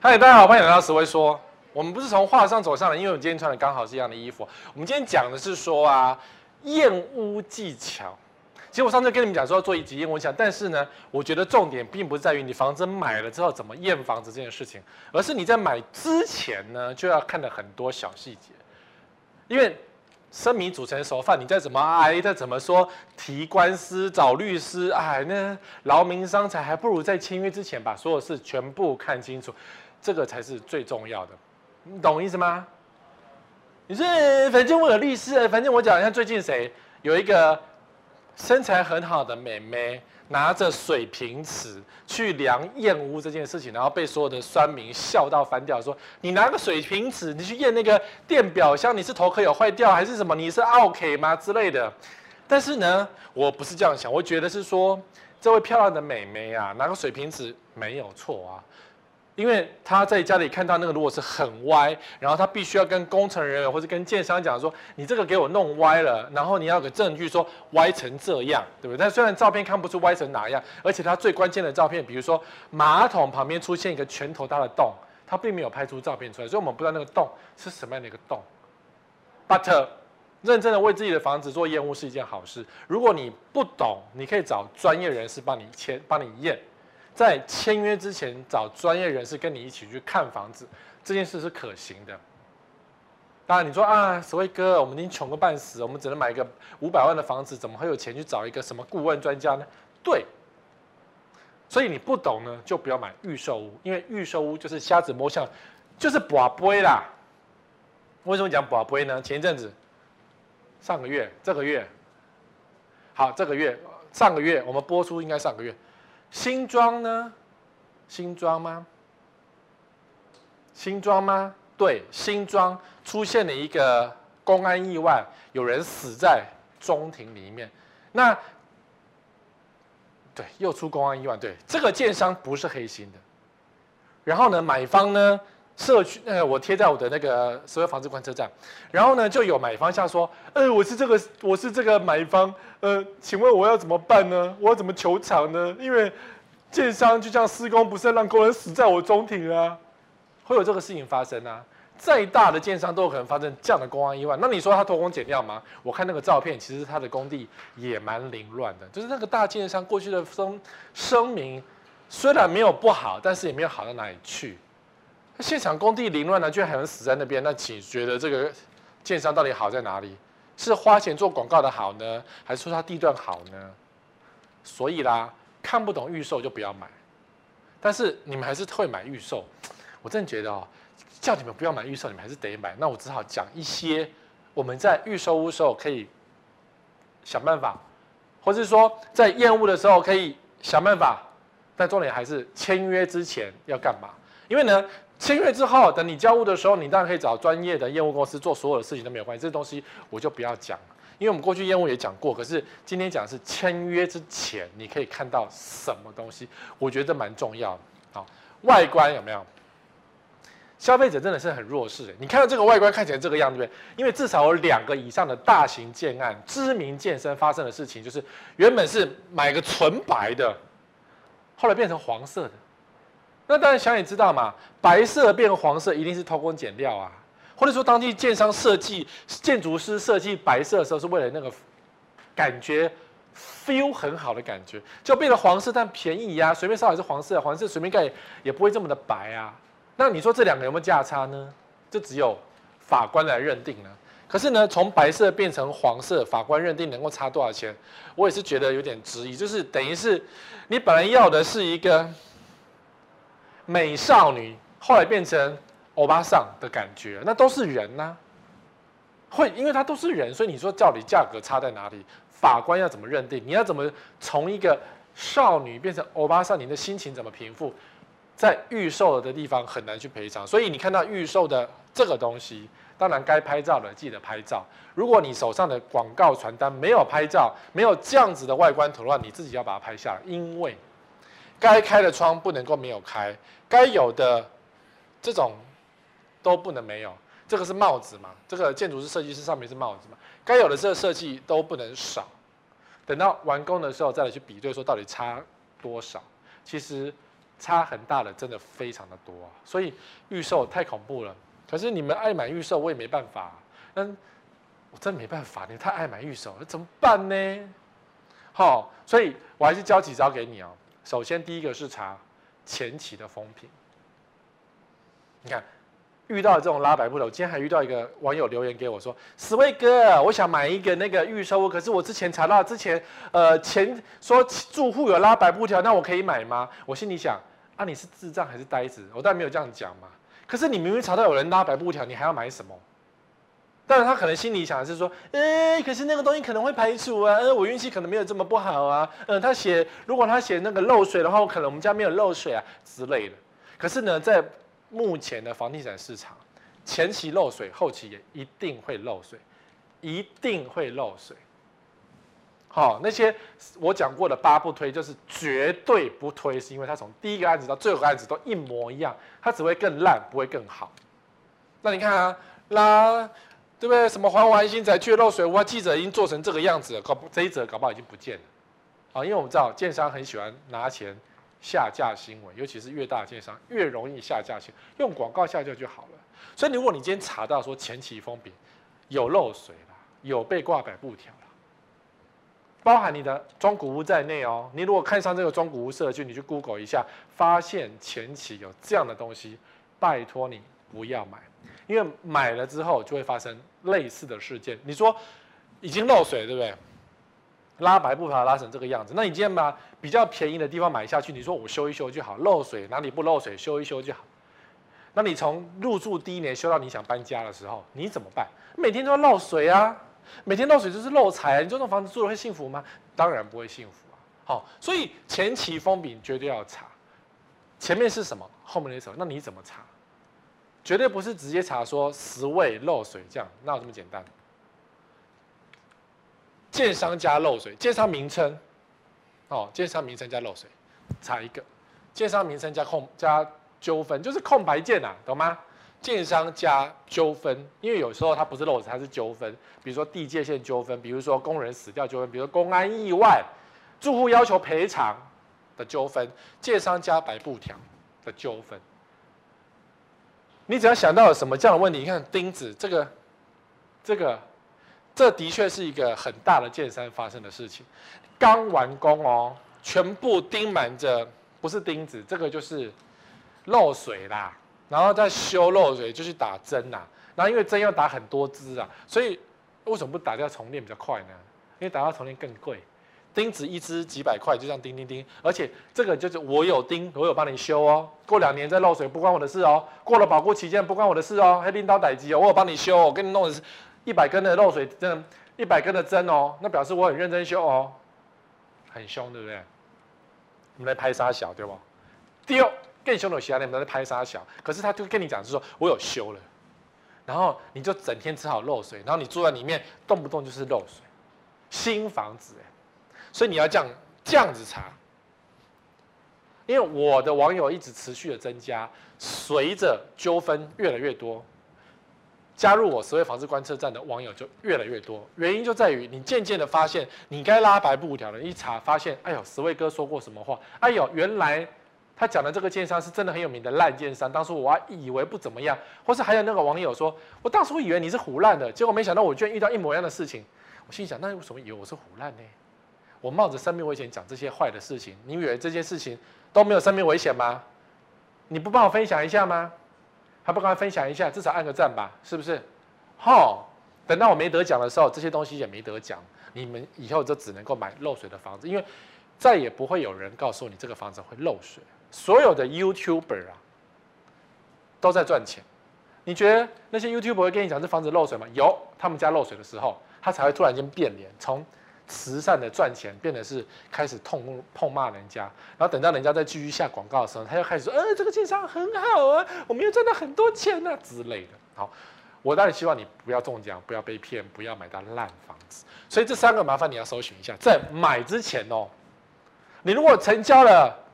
嗨，大家好，欢迎来到史威说。我们不是从画上走上来，因为我们今天穿的刚好是一样的衣服。我们今天讲的是说啊，验屋技巧。其实我上次跟你们讲说要做一集验屋技巧，但是呢，我觉得重点并不在于你房子买了之后怎么验房子这件事情，而是你在买之前呢就要看的很多小细节。因为生米煮成熟饭，你再怎么挨，再怎么说提官司找律师，哎，那劳民伤财，还不如在签约之前把所有事全部看清楚。这个才是最重要的，你懂意思吗？你说，反正我有律师，反正我讲，像最近谁有一个身材很好的妹妹，拿着水瓶尺去量验屋这件事情，然后被所有的酸民笑到翻掉，说你拿个水瓶尺，你去验那个电表箱，你是头壳有坏掉还是什么？你是奥 K 吗之类的？但是呢，我不是这样想，我觉得是说，这位漂亮的妹妹啊，拿个水瓶尺没有错啊。因为他在家里看到那个如果是很歪，然后他必须要跟工程人员或者跟建商讲说，你这个给我弄歪了，然后你要有个证据说歪成这样，对不对？但虽然照片看不出歪成哪样，而且他最关键的照片，比如说马桶旁边出现一个拳头大的洞，他并没有拍出照片出来，所以我们不知道那个洞是什么样的一个洞。But 认真的为自己的房子做验屋是一件好事。如果你不懂，你可以找专业人士帮你签，帮你验。在签约之前找专业人士跟你一起去看房子，这件事是可行的。当然你说啊，所谓哥，我们已经穷个半死，我们只能买一个五百万的房子，怎么会有钱去找一个什么顾问专家呢？对，所以你不懂呢，就不要买预售屋，因为预售屋就是瞎子摸象，就是跋杯啦。为什么讲跋杯呢？前一阵子，上个月、这个月，好，这个月、上个月我们播出应该上个月。新庄呢？新庄吗？新庄吗？对，新庄出现了一个公安意外，有人死在中庭里面。那对，又出公安意外。对，这个建商不是黑心的。然后呢，买方呢？社区呃，我贴在我的那个所有房子观测站，然后呢，就有买方下说，呃，我是这个我是这个买方，呃，请问我要怎么办呢？我要怎么求偿呢？因为建商就这样施工，不是让工人死在我中庭啊，会有这个事情发生啊。再大的建商都有可能发生这样的公安意外。那你说他偷工减料吗？我看那个照片，其实他的工地也蛮凌乱的，就是那个大建商过去的声声明虽然没有不好，但是也没有好到哪里去。现场工地凌乱呢，居然还能死在那边？那请觉得这个建商到底好在哪里？是花钱做广告的好呢，还是说他地段好呢？所以啦，看不懂预售就不要买。但是你们还是会买预售，我真的觉得哦，叫你们不要买预售，你们还是得买。那我只好讲一些我们在预售屋时候可以想办法，或是说在验屋的时候可以想办法。但重点还是签约之前要干嘛？因为呢。签约之后，等你交屋的时候，你当然可以找专业的业务公司做所有的事情都没有关系。这东西我就不要讲了，因为我们过去业务也讲过。可是今天讲是签约之前，你可以看到什么东西？我觉得蛮重要的。好，外观有没有？消费者真的是很弱势。你看到这个外观看起来这个样子，因为至少有两个以上的大型建案，知名健身发生的事情，就是原本是买个纯白的，后来变成黄色的。那当然，想也知道嘛，白色变黄色一定是偷工减料啊，或者说当地建商设计、建筑师设计白色的时候，是为了那个感觉 feel 很好的感觉，就变成黄色，但便宜呀、啊，随便烧也是黄色，黄色随便盖也不会这么的白啊。那你说这两个有没有价差呢？就只有法官来认定了。可是呢，从白色变成黄色，法官认定能够差多少钱？我也是觉得有点质疑，就是等于是你本来要的是一个。美少女后来变成欧巴桑的感觉，那都是人呐、会，因为它都是人，所以你说到底价格差在哪里？法官要怎么认定？你要怎么从一个少女变成欧巴桑？你的心情怎么平复？在预售的地方很难去赔偿，所以你看到预售的这个东西，当然该拍照的记得拍照。如果你手上的广告传单没有拍照，没有这样子的外观图的话，你自己要把它拍下来，因为。该开的窗不能够没有开，该有的这种都不能没有。这个是帽子嘛？这个建筑师设计师上面是帽子嘛？该有的这个设计都不能少。等到完工的时候再来去比对，说到底差多少？其实差很大的真的非常的多啊，所以预售太恐怖了。可是你们爱买预售，我也没办法。嗯，我真没办法，你太爱买预售，那怎么办呢？好，所以我还是教几招给你哦。首先第一个是查前期的风评。你看，遇到这种拉白布的，我今天还遇到一个网友留言给我说：“思维哥，我想买一个那个预售屋，可是我之前查到之前呃前说住户有拉白布条，那我可以买吗？”我心里想。啊，你是智障还是呆子？我当然没有这样讲嘛。可是你明明查到有人拉白布条，你还要买什么？当然他可能心里想的是说，哎、欸，可是那个东西可能会排除啊，呃，我运气可能没有这么不好啊。嗯、呃，他写如果他写那个漏水的话，我可能我们家没有漏水啊之类的。可是呢，在目前的房地产市场，前期漏水，后期也一定会漏水，一定会漏水。好，那些我讲过的八不推，就是绝对不推，是因为他从第一个案子到最后个案子都一模一样，它只会更烂，不会更好。那你看啊，拉对不对？什么环环新宅却漏水，哇，记者已经做成这个样子了，搞不这一则搞不好已经不见了。啊，因为我们知道建商很喜欢拿钱下架新闻，尤其是越大的建商越容易下架新闻，用广告下架就好了。所以如果你今天查到说前期风评有漏水了，有被挂白布条。包含你的中古屋在内哦。你如果看上这个中古屋社区，你去 Google 一下，发现前期有这样的东西，拜托你不要买，因为买了之后就会发生类似的事件。你说已经漏水，对不对？拉白布条拉成这个样子，那你今天把比较便宜的地方买下去，你说我修一修就好，漏水哪里不漏水，修一修就好。那你从入住第一年修到你想搬家的时候，你怎么办？每天都要漏水啊。每天漏水就是漏财，你这种房子住的会幸福吗？当然不会幸福啊！好，所以前期封顶绝对要查，前面是什么，后面是什么，那你怎么查？绝对不是直接查说十位漏水这样，那有这么简单？建商加漏水，建商名称，哦，建商名称加漏水，查一个，建商名称加空加纠纷，就是空白键呐，懂吗？建商加纠纷，因为有时候它不是漏水，它是纠纷。比如说地界线纠纷，比如说工人死掉纠纷，比如说公安意外，住户要求赔偿的纠纷，建商加白布条的纠纷。你只要想到有什么这样的问题，你看钉子这个，这个，这的确是一个很大的建商发生的事情。刚完工哦，全部钉满着，不是钉子，这个就是漏水啦。然后再修漏水就去打针啦、然后因为针要打很多支啊，所以为什么不打掉重练比较快呢？因为打掉重练更贵，钉子一支几百块，就这样钉钉钉，而且这个就是我有钉，我有帮你修哦。过两年再漏水不关我的事哦，过了保固期间不关我的事哦，还拎刀逮鸡哦，我有帮你修，我给你弄的是一百根的漏水针，一百根的针哦，那表示我很认真修哦，很凶对不对？我们来拍杀小对不？丢。更凶的其他人在拍杀小，可是他就跟你讲，是说我有修了，然后你就整天只好漏水，然后你住在里面动不动就是漏水，新房子哎，所以你要这样这样子查，因为我的网友一直持续的增加，随着纠纷越来越多，加入我十位房子观测站的网友就越来越多，原因就在于你渐渐的发现你该拉白布条了，一查发现，哎呦，十位哥说过什么话，哎呦，原来。他讲的这个建商是真的很有名的烂建商，当初我还以为不怎么样，或是还有那个网友说，我当初以为你是胡烂的，结果没想到我居然遇到一模一样的事情。我心想，那为什么以为我是胡烂呢？我冒着生命危险讲这些坏的事情，你以为这些事情都没有生命危险吗？你不帮我分享一下吗？还不赶快分享一下，至少按个赞吧，是不是？好，等到我没得奖的时候，这些东西也没得奖，你们以后就只能够买漏水的房子，因为再也不会有人告诉你这个房子会漏水。所有的 YouTuber 啊，都在赚钱。你觉得那些 YouTuber 会跟你讲这房子漏水吗？有，他们家漏水的时候，他才会突然间变脸，从慈善的赚钱变得是开始痛痛骂人家。然后等到人家再继续下广告的时候，他又开始说：“呃，这个建商很好啊，我们又赚到很多钱啊之类的。”好，我当然希望你不要中奖，不要被骗，不要买到烂房子。所以这三个麻烦你要搜寻一下，在买之前哦，你如果成交了。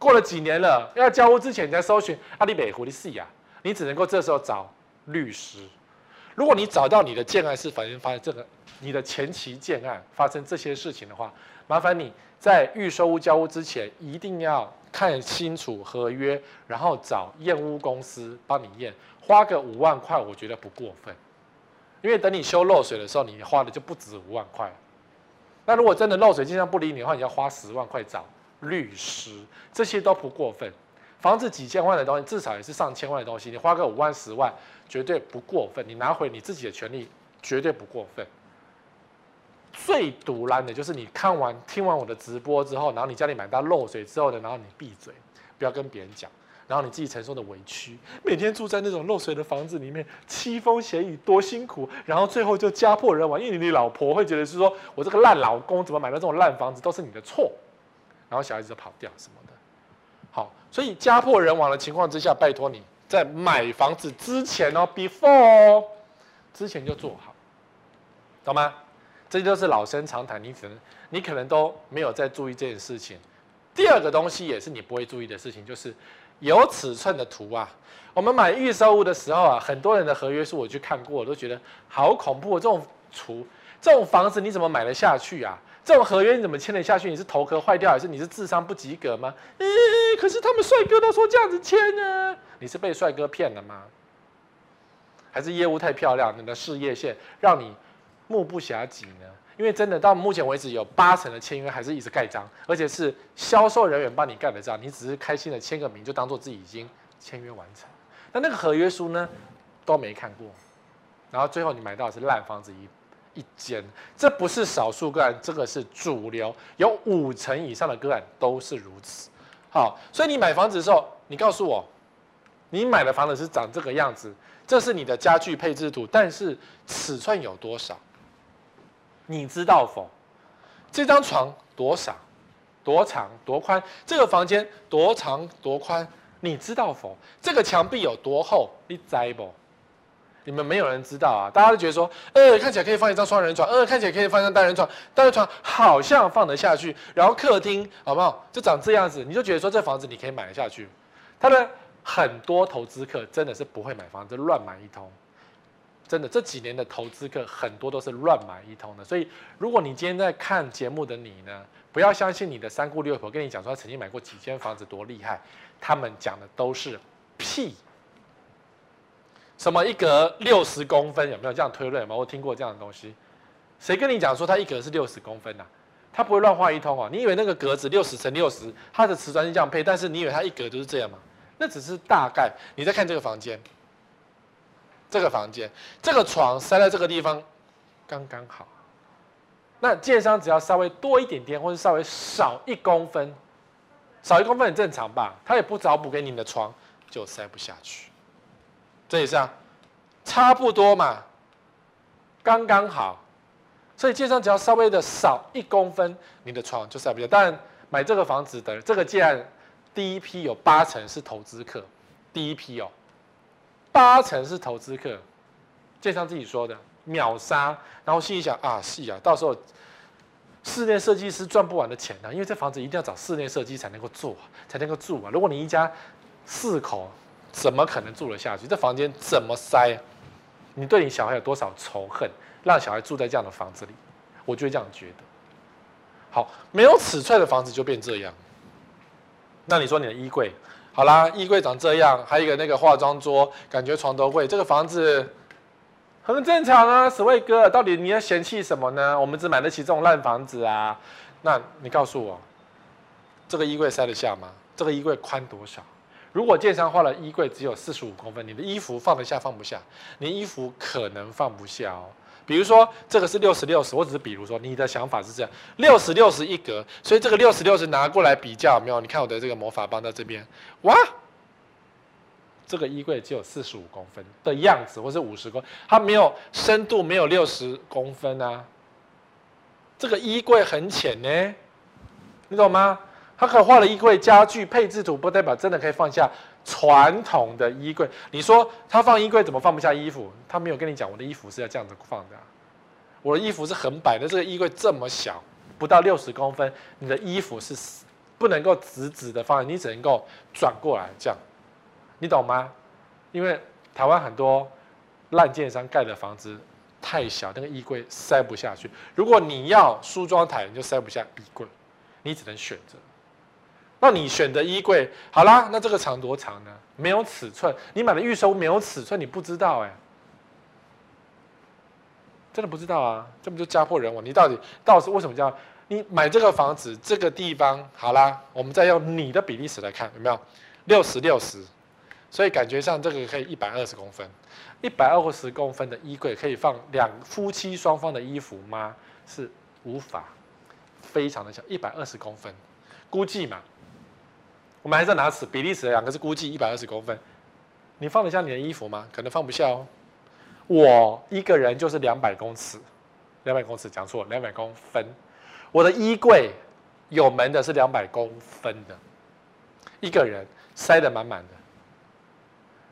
过了几年了，要交屋之前，你再搜寻阿里北湖的事啊，你只能够这时候找律师。如果你找到你的建案是反映发生这个你的前期建案发生这些事情的话，麻烦你在预售屋交屋之前，一定要看清楚合约，然后找验屋公司帮你验，花个五万块，我觉得不过分。因为等你修漏水的时候，你花的就不止五万块。那如果真的漏水，建商不理你的话，你要花十万块找律师，这些都不过分。房子几千万的东西，至少也是上千万的东西，你花个五万、十万，绝对不过分。你拿回你自己的权利，绝对不过分。最毒烂的就是你看完、听完我的直播之后，然后你家里买到漏水之后呢，然后你闭嘴，不要跟别人讲，然后你自己承受的委屈，每天住在那种漏水的房子里面，凄风咸雨，多辛苦，然后最后就家破人亡，因为你老婆会觉得是说我这个烂老公怎么买到这种烂房子，都是你的错，然后小孩子就跑掉什么。所以家破人亡的情况之下，拜托你在买房子之前哦，before 之前就做好，懂吗？这就是老生常谈，你可能你可能都没有在注意这件事情。第二个东西也是你不会注意的事情，就是有尺寸的图啊。我们买预售屋的时候啊，很多人的合约书我去看过，我都觉得好恐怖。这种图，这种房子你怎么买得下去啊？这种合约你怎么签得下去？你是头壳坏掉，还是你是智商不及格吗？诶，可是他们帅哥都说这样子签呢，你是被帅哥骗了吗？还是业务太漂亮，你的事业线让你目不暇给呢？因为真的到目前为止有八成的签约还是一直盖章，而且是销售人员帮你盖的章，你只是开心的签个名，就当做自己已经签约完成。那那个合约书呢，都没看过，然后最后你买到的是烂房子一。一间，这不是少数个案，这个是主流，有五成以上的个案都是如此。好，所以你买房子的时候，你告诉我，你买的房子是长这个样子，这是你的家具配置图，但是尺寸有多少？你知道否？这张床多少？多长？多宽？这个房间多长？多宽？你知道否？这个墙壁有多厚？你知不？你们没有人知道啊！大家都觉得说，呃，看起来可以放一张双人床，呃，看起来可以放一张单人床，单人床好像放得下去。然后客厅好不好？就长这样子，你就觉得说这房子你可以买得下去。他的很多投资客真的是不会买房子，乱买一通。真的这几年的投资客很多都是乱买一通的。所以，如果你今天在看节目的你呢，不要相信你的三姑六婆跟你讲说他曾经买过几间房子多厉害，他们讲的都是屁。什么一格六十公分，有没有这样推论吗？我听过这样的东西。谁跟你讲说它一格是六十公分呐、啊？他不会乱画一通哦。你以为那个格子六十乘六十，它的瓷砖是这样配，但是你以为它一格就是这样吗？那只是大概。你再看这个房间，这个房间，这个床塞在这个地方，刚刚好。那建商只要稍微多一点点，或者稍微少一公分，少一公分很正常吧？他也不找补给你的床，就塞不下去。这也是啊，差不多嘛，刚刚好，所以建商只要稍微的少一公分，你的床就塞不下。当然，买这个房子的这个建案，第一批有八成是投资客，第一批哦，八成是投资客，建商自己说的秒杀。然后心里想啊，是啊，到时候室内设计师赚不完的钱呢、啊，因为这房子一定要找室内设计才能够做，才能够住啊。如果你一家四口。怎么可能住得下去？这房间怎么塞？你对你小孩有多少仇恨，让小孩住在这样的房子里？我就会这样觉得。好，没有尺寸的房子就变这样。那你说你的衣柜，好啦，衣柜长这样，还有一个那个化妆桌，感觉床头柜，这个房子很正常啊。史卫哥，到底你要嫌弃什么呢？我们只买得起这种烂房子啊。那你告诉我，这个衣柜塞得下吗？这个衣柜宽多少？如果建商画了衣柜只有四十五公分，你的衣服放得下放不下？你衣服可能放不下哦。比如说这个是六十六十，我只是比如说你的想法是这样，六十六十一格，所以这个六十六十拿过来比较有没有？你看我的这个魔法棒在这边，哇，这个衣柜只有四十五公分的样子，或是五十公，它没有深度，没有六十公分啊。这个衣柜很浅呢，你懂吗？他可画了衣柜家具配置图，不代表真的可以放下传统的衣柜。你说他放衣柜怎么放不下衣服？他没有跟你讲，我的衣服是要这样子放的。我的衣服是横摆的，这个衣柜这么小，不到六十公分，你的衣服是不能够直直的放，你只能够转过来这样，你懂吗？因为台湾很多烂建商盖的房子太小，那个衣柜塞不下去。如果你要梳妆台，你就塞不下衣柜，你只能选择。那你选的衣柜好啦，那这个长多长呢？没有尺寸，你买的预售没有尺寸，你不知道哎，真的不知道啊，这不就家破人亡？你到底到底为什么叫你买这个房子这个地方好啦？我们再用你的比例尺来看，有没有六十六十？所以感觉上这个可以一百二十公分，一百二十公分的衣柜可以放两夫妻双方的衣服吗？是无法，非常的小，一百二十公分，估计嘛。我们还在拿尺比例尺，两个是估计一百二十公分，你放得下你的衣服吗？可能放不下哦。我一个人就是两百公尺，两百公尺讲错了，两百公分。我的衣柜有门的是两百公分的，一个人塞得满满的。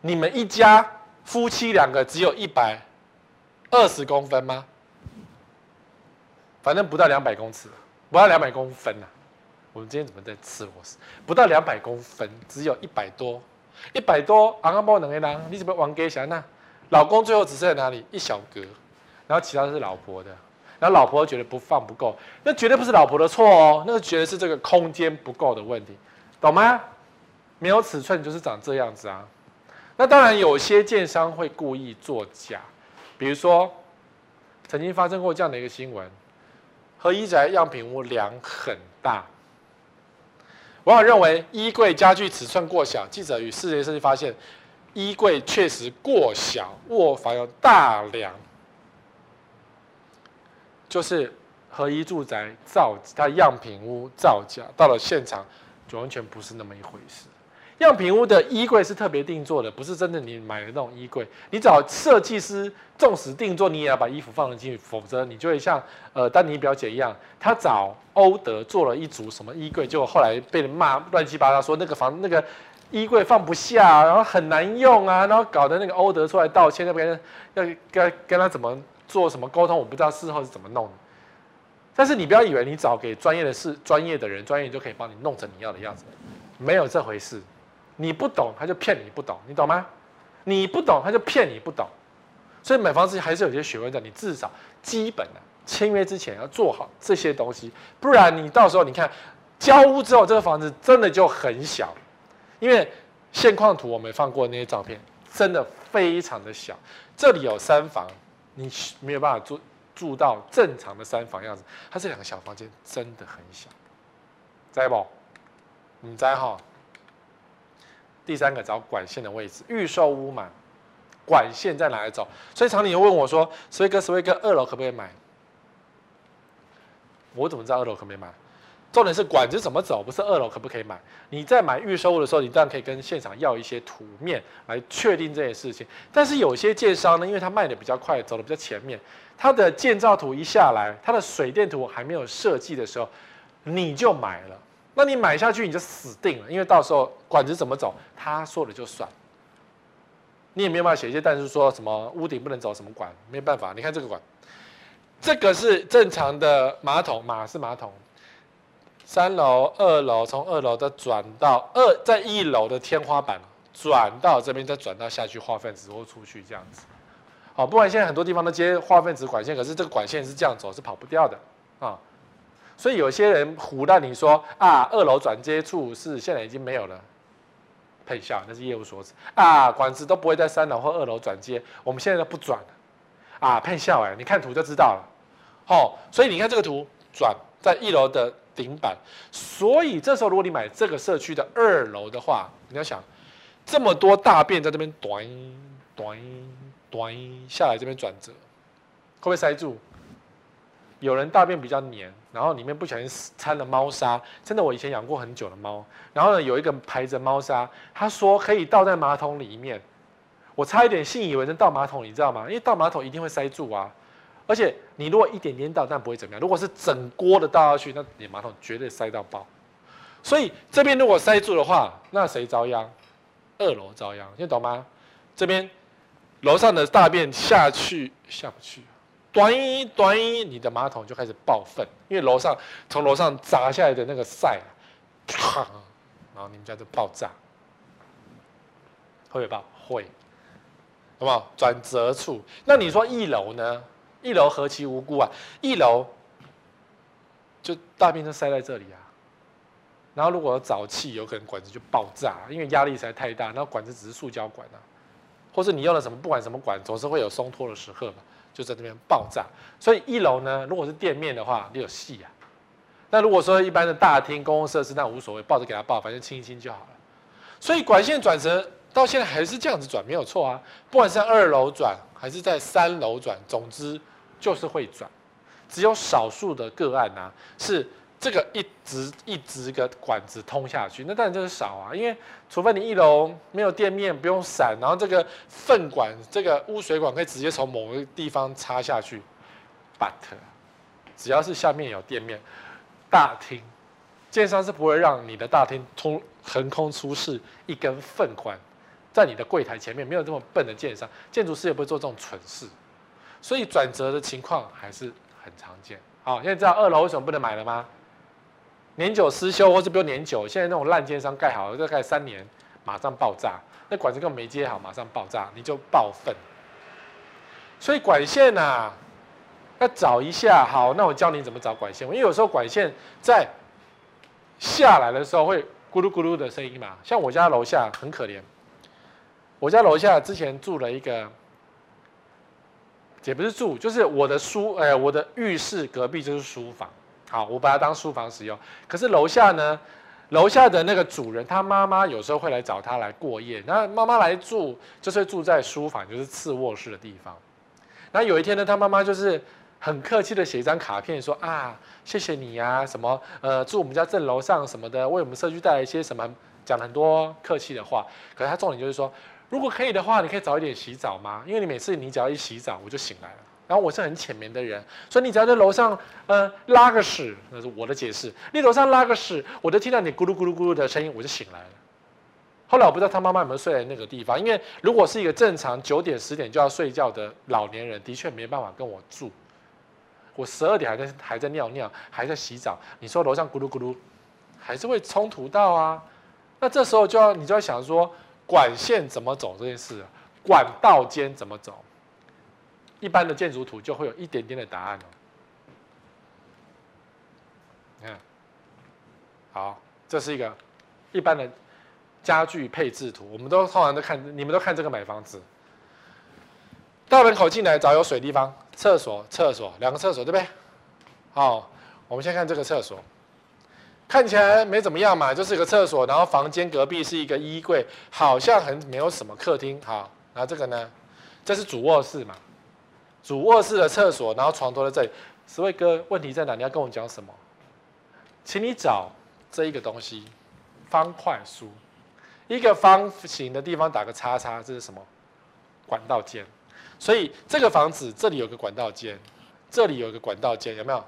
你们一家夫妻两个只有一百二十公分吗？反正不到两百公尺，不到两百公分呐、我们今天怎么在吃螺丝？不到两百公分，只有一百多，一百多，昂阿波能给啷？你怎么玩给想那？老公最后只剩在哪里？一小格，然后其他是老婆的，然后老婆觉得不放不够，那绝对不是老婆的错哦，那个绝对是这个空间不够的问题，懂吗？没有尺寸就是长这样子啊。那当然有些建商会故意作假，比如说曾经发生过这样的一个新闻：和一宅样品屋梁很大。网友认为衣柜家具尺寸过小，记者与视觉设计发现，衣柜确实过小，卧房有大梁，就是合一住宅造它样品屋造假，到了现场就完全不是那么一回事。样品屋的衣柜是特别定做的，不是真的你买的那种衣柜。你找设计师，纵使定做，你也要把衣服放进去，否则你就会像呃丹尼表姐一样，她找欧德做了一组什么衣柜，结果后来被人骂乱七八糟，说那个房那个衣柜放不下，然后很难用啊，然后搞得那个欧德出来道歉，那边要跟跟他怎么做什么沟通，我不知道事后是怎么弄。但是你不要以为你找给专业的事专业的人，专业就可以帮你弄成你要的样子，没有这回事。你不懂，他就骗你不懂，你懂吗？你不懂，他就骗你不懂。所以买房子还是有些学问的，你至少基本的签约之前要做好这些东西，不然你到时候你看交屋之后，这个房子真的就很小。因为现况图我没放过那些照片，真的非常的小。这里有三房，你没有办法住住到正常的三房样子。它这两个小房间真的很小，在不？你在哈？第三个找管线的位置，预售屋嘛，管线在哪里走？所以常理又问我说：“所以哥，所以哥，二楼可不可以买？”我怎么知道二楼可不可以买？重点是管子怎么走，不是二楼可不可以买？你在买预售屋的时候，你当然可以跟现场要一些图面来确定这件事情。但是有些建商呢，因为他卖的比较快，走的比较前面，他的建造图一下来，他的水电图还没有设计的时候，你就买了。那你买下去你就死定了，因为到时候管子怎么走，他说了就算。你也没有办法写一些，但是说什么屋顶不能走什么管，没办法。你看这个管，这个是正常的马桶，马是马桶。三楼、二楼，从二楼的转到二，在一楼的天花板转到这边，再转到下去化粪池或出去这样子。好，不管现在很多地方都接化粪池管线，可是这个管线是这样走，是跑不掉的啊。所以有些人唬到你说啊，二楼转接处是现在已经没有了，配笑，那是业务所指啊，管子都不会在三楼或二楼转接，我们现在都不转了，啊，配笑哎，你看图就知道了，哦，所以你看这个图转在一楼的顶板，所以这时候如果你买这个社区的二楼的话，你要想这么多大便在这边短短短下来这边转折，会不会塞住？有人大便比较黏，然后里面不小心掺了猫砂。真的，我以前养过很久的猫。然后呢，有一个牌子猫砂，他说可以倒在马桶里面。我差一点信以为真倒马桶，你知道吗？因为倒马桶一定会塞住啊。而且你如果一点点倒，但不会怎么样。如果是整锅的倒下去，那你马桶绝对塞到爆。所以这边如果塞住的话，那谁遭殃？二楼遭殃，你懂吗？这边楼上的大便下去下不去。短一短一，你的马桶就开始爆粪，因为楼上从楼上砸下来的那个塞，然后你们家就爆炸，会不会爆？会，好不好？转折处，那你说一楼呢？一楼何其无辜啊！一楼就大便都塞在这里啊，然后如果有沼气，有可能管子就爆炸，因为压力实在太大。然后管子只是塑胶管啊，或是你用了什么，不管什么管，总是会有松脱的时刻嘛，就在那边爆炸。所以一楼呢，如果是店面的话，你有戏啊。那如果说一般的大厅公共设施，那无所谓，抱着给他爆，反正清一清就好了。所以管线转成到现在还是这样子转，没有错啊。不管是二楼转还是在三楼转，总之就是会转。只有少数的个案啊，是。这个一直一直个管子通下去，那当然就是少啊，因为除非你一楼没有店面，不用闪，然后这个粪管、这个污水管可以直接从某个地方插下去。But 只要是下面有店面，大厅，建商是不会让你的大厅通横空出世一根粪管在你的柜台前面，没有这么笨的建商，建筑师也不会做这种蠢事，所以转折的情况还是很常见。好，现在知道二楼为什么不能买了吗？年久失修，或是比如年久，现在那种烂奸商盖好了，再盖三年，马上爆炸，那管子根本没接好，马上爆炸，你就爆粪。所以管线呐、啊，要找一下。好，那我教你怎么找管线。因为有时候管线在下来的时候会咕噜咕噜的声音嘛。像我家楼下很可怜，我家楼下之前住了一个，也不是住，就是我的书，哎，我的浴室隔壁就是书房。好，我把它当书房使用。可是楼下呢，楼下的那个主人，他妈妈有时候会来找他来过夜。那妈妈来住，就是住在书房，就是次卧室的地方。那有一天呢，他妈妈就是很客气的写一张卡片，说啊，谢谢你呀，什么呃，住我们家正楼上什么的，为我们社区带来一些什么，讲了很多客气的话。可是他重点就是说，如果可以的话，你可以早一点洗澡吗？因为你每次你只要一洗澡，我就醒来了。然后我是很浅眠的人，所以你只要在楼上，呃，拉个屎，那是我的解释。你楼上拉个屎，我就听到你咕噜咕噜咕噜的声音，我就醒来了。后来我不知道他妈妈有没有睡在那个地方，因为如果是一个正常九点十点就要睡觉的老年人，的确没办法跟我住。我十二点还在还在尿尿，还在洗澡，你说楼上咕噜咕噜，还是会冲突到啊。那这时候就要你就要想说，管线怎么走这件事，管道间怎么走。一般的建筑图就会有一点点的答案哦。你看，好，这是一个一般的家具配置图，我们都通常都看，你们都看这个买房子。大门口进来找有水地方，厕所，厕所，两个厕所，对不对？好，我们先看这个厕所，看起来没怎么样嘛，就是一个厕所，然后房间隔壁是一个衣柜，好像很没有什么客厅。好，然后这个呢，这是主卧室嘛。主卧室的厕所，然后床头在这里。十位哥，问题在哪？你要跟我讲什么？请你找这一个东西，方块书，一个方形的地方打个叉叉，这是什么？管道间。所以这个房子这里有个管道间，这里有个管道间，有没有？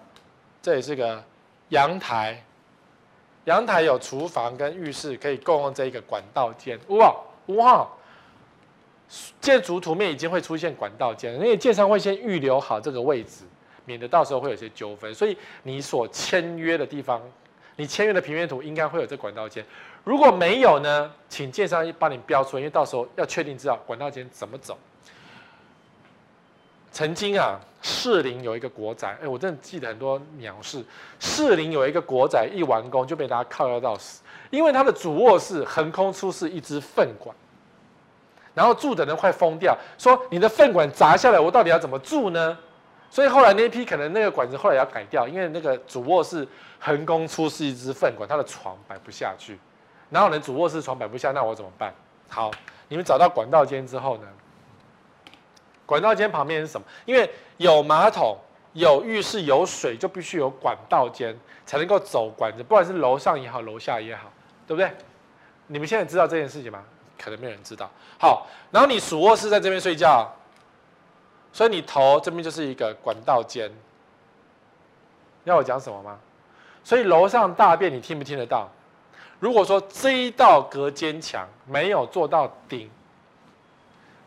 这里是个阳台，阳台有厨房跟浴室可以共用这一个管道间。哇哇！建筑图面已经会出现管道间，因为建商会先预留好这个位置，免得到时候会有些纠纷。所以你所签约的地方，你签约的平面图应该会有这管道间。如果没有呢，请建商帮你标出来，因为到时候要确定知道管道间怎么走。曾经啊，士林有一个国宅，哎，我真的记得很多鸟事。士林有一个国宅一完工就被大家靠腰到死，因为它的主卧室横空出世一只粪管。然后住的人快疯掉，说你的粪管砸下来，我到底要怎么住呢？所以后来那一批可能那个管子后来要改掉，因为那个主卧室横空出世一支粪管，他的床摆不下去。然后呢，主卧室床摆不下，那我怎么办？好，你们找到管道间之后呢？管道间旁边是什么？因为有马桶、有浴室、有水，就必须有管道间才能够走管子，不管是楼上也好，楼下也好，对不对？你们现在知道这件事情吗？可能没有人知道。好，然后你主卧室在这边睡觉，所以你头这边就是一个管道间。要我讲什么吗？所以楼上大便你听不听得到？如果说这一道隔间墙没有做到顶，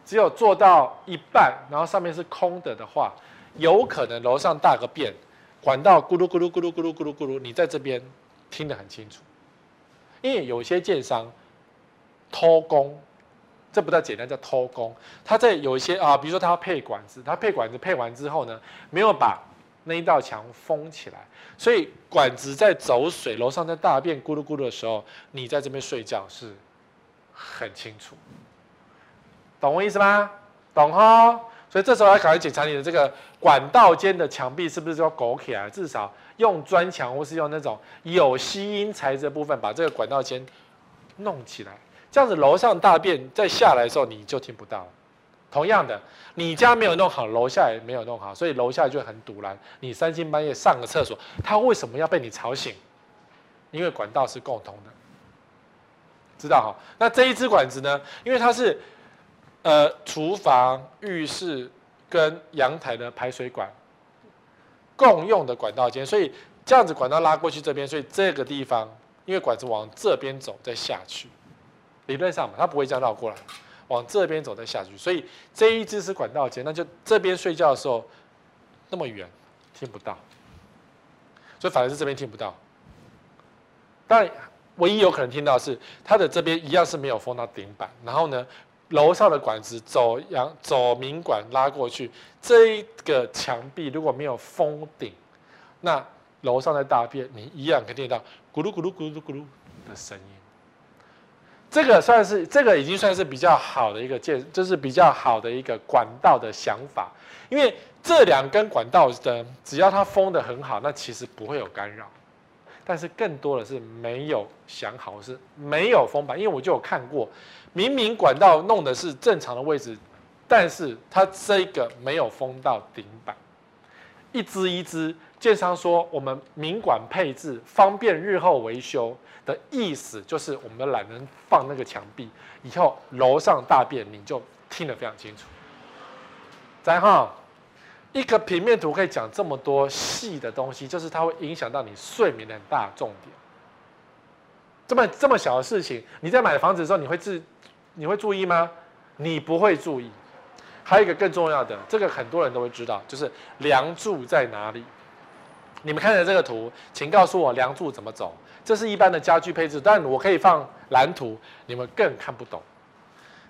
只有做到一半，然后上面是空的的话，有可能楼上大个便，管道咕噜咕噜咕噜咕噜咕噜咕噜，你在这边听得很清楚。因为有些建商。偷工，这不叫简单，叫偷工。他在有一些啊，比如说他要配管子，他配管子配完之后呢，没有把那一道墙封起来，所以管子在走水，楼上在大便咕噜咕噜的时候，你在这边睡觉是很清楚，懂我意思吗？懂哈？所以这时候要赶快检查你的这个管道间的墙壁是不是要勾起来，至少用砖墙或是用那种有吸音材质的部分把这个管道间弄起来，这样子楼上大便再下来的时候你就听不到。同样的，你家没有弄好，楼下也没有弄好，所以楼下就很赌烂。你三更半夜上个厕所，他为什么要被你吵醒？因为管道是共通的，知道哈？那这一支管子呢？因为它是呃厨房、浴室跟阳台的排水管共用的管道间，所以这样子管道拉过去这边，所以这个地方因为管子往这边走再下去，理论上嘛，它不会这样绕过来。往这边走再下去，所以这一支是管道间，那就这边睡觉的时候那么远听不到，所以反而是这边听不到。但唯一有可能听到是它的这边一样是没有封到顶板，然后呢，楼上的管子走阳走明管拉过去，这一个墙壁如果没有封顶，那楼上的大便你一样可以听到咕噜咕噜咕噜咕噜的声音。这个算是这个已经算是比较好的一个建，就是比较好的一个管道的想法，因为这两根管道的只要它封得很好，那其实不会有干扰。但是更多的是没有想好，是没有封板，因为我就有看过，明明管道弄的是正常的位置，但是它这个没有封到顶板，一支一支，建商说我们明管配置方便日后维修。的意思就是，我们懒人放那个墙壁，以后楼上大便你就听得非常清楚。再哈，一个平面图可以讲这么多细的东西，就是它会影响到你睡眠的很大重点。这么这么小的事情，你在买房子的时候，你会自你会注意吗？你不会注意。还有一个更重要的，这个很多人都会知道，就是梁柱在哪里。你们看着这个图，请告诉我梁柱怎么走。这是一般的家具配置，但我可以放蓝图，你们更看不懂。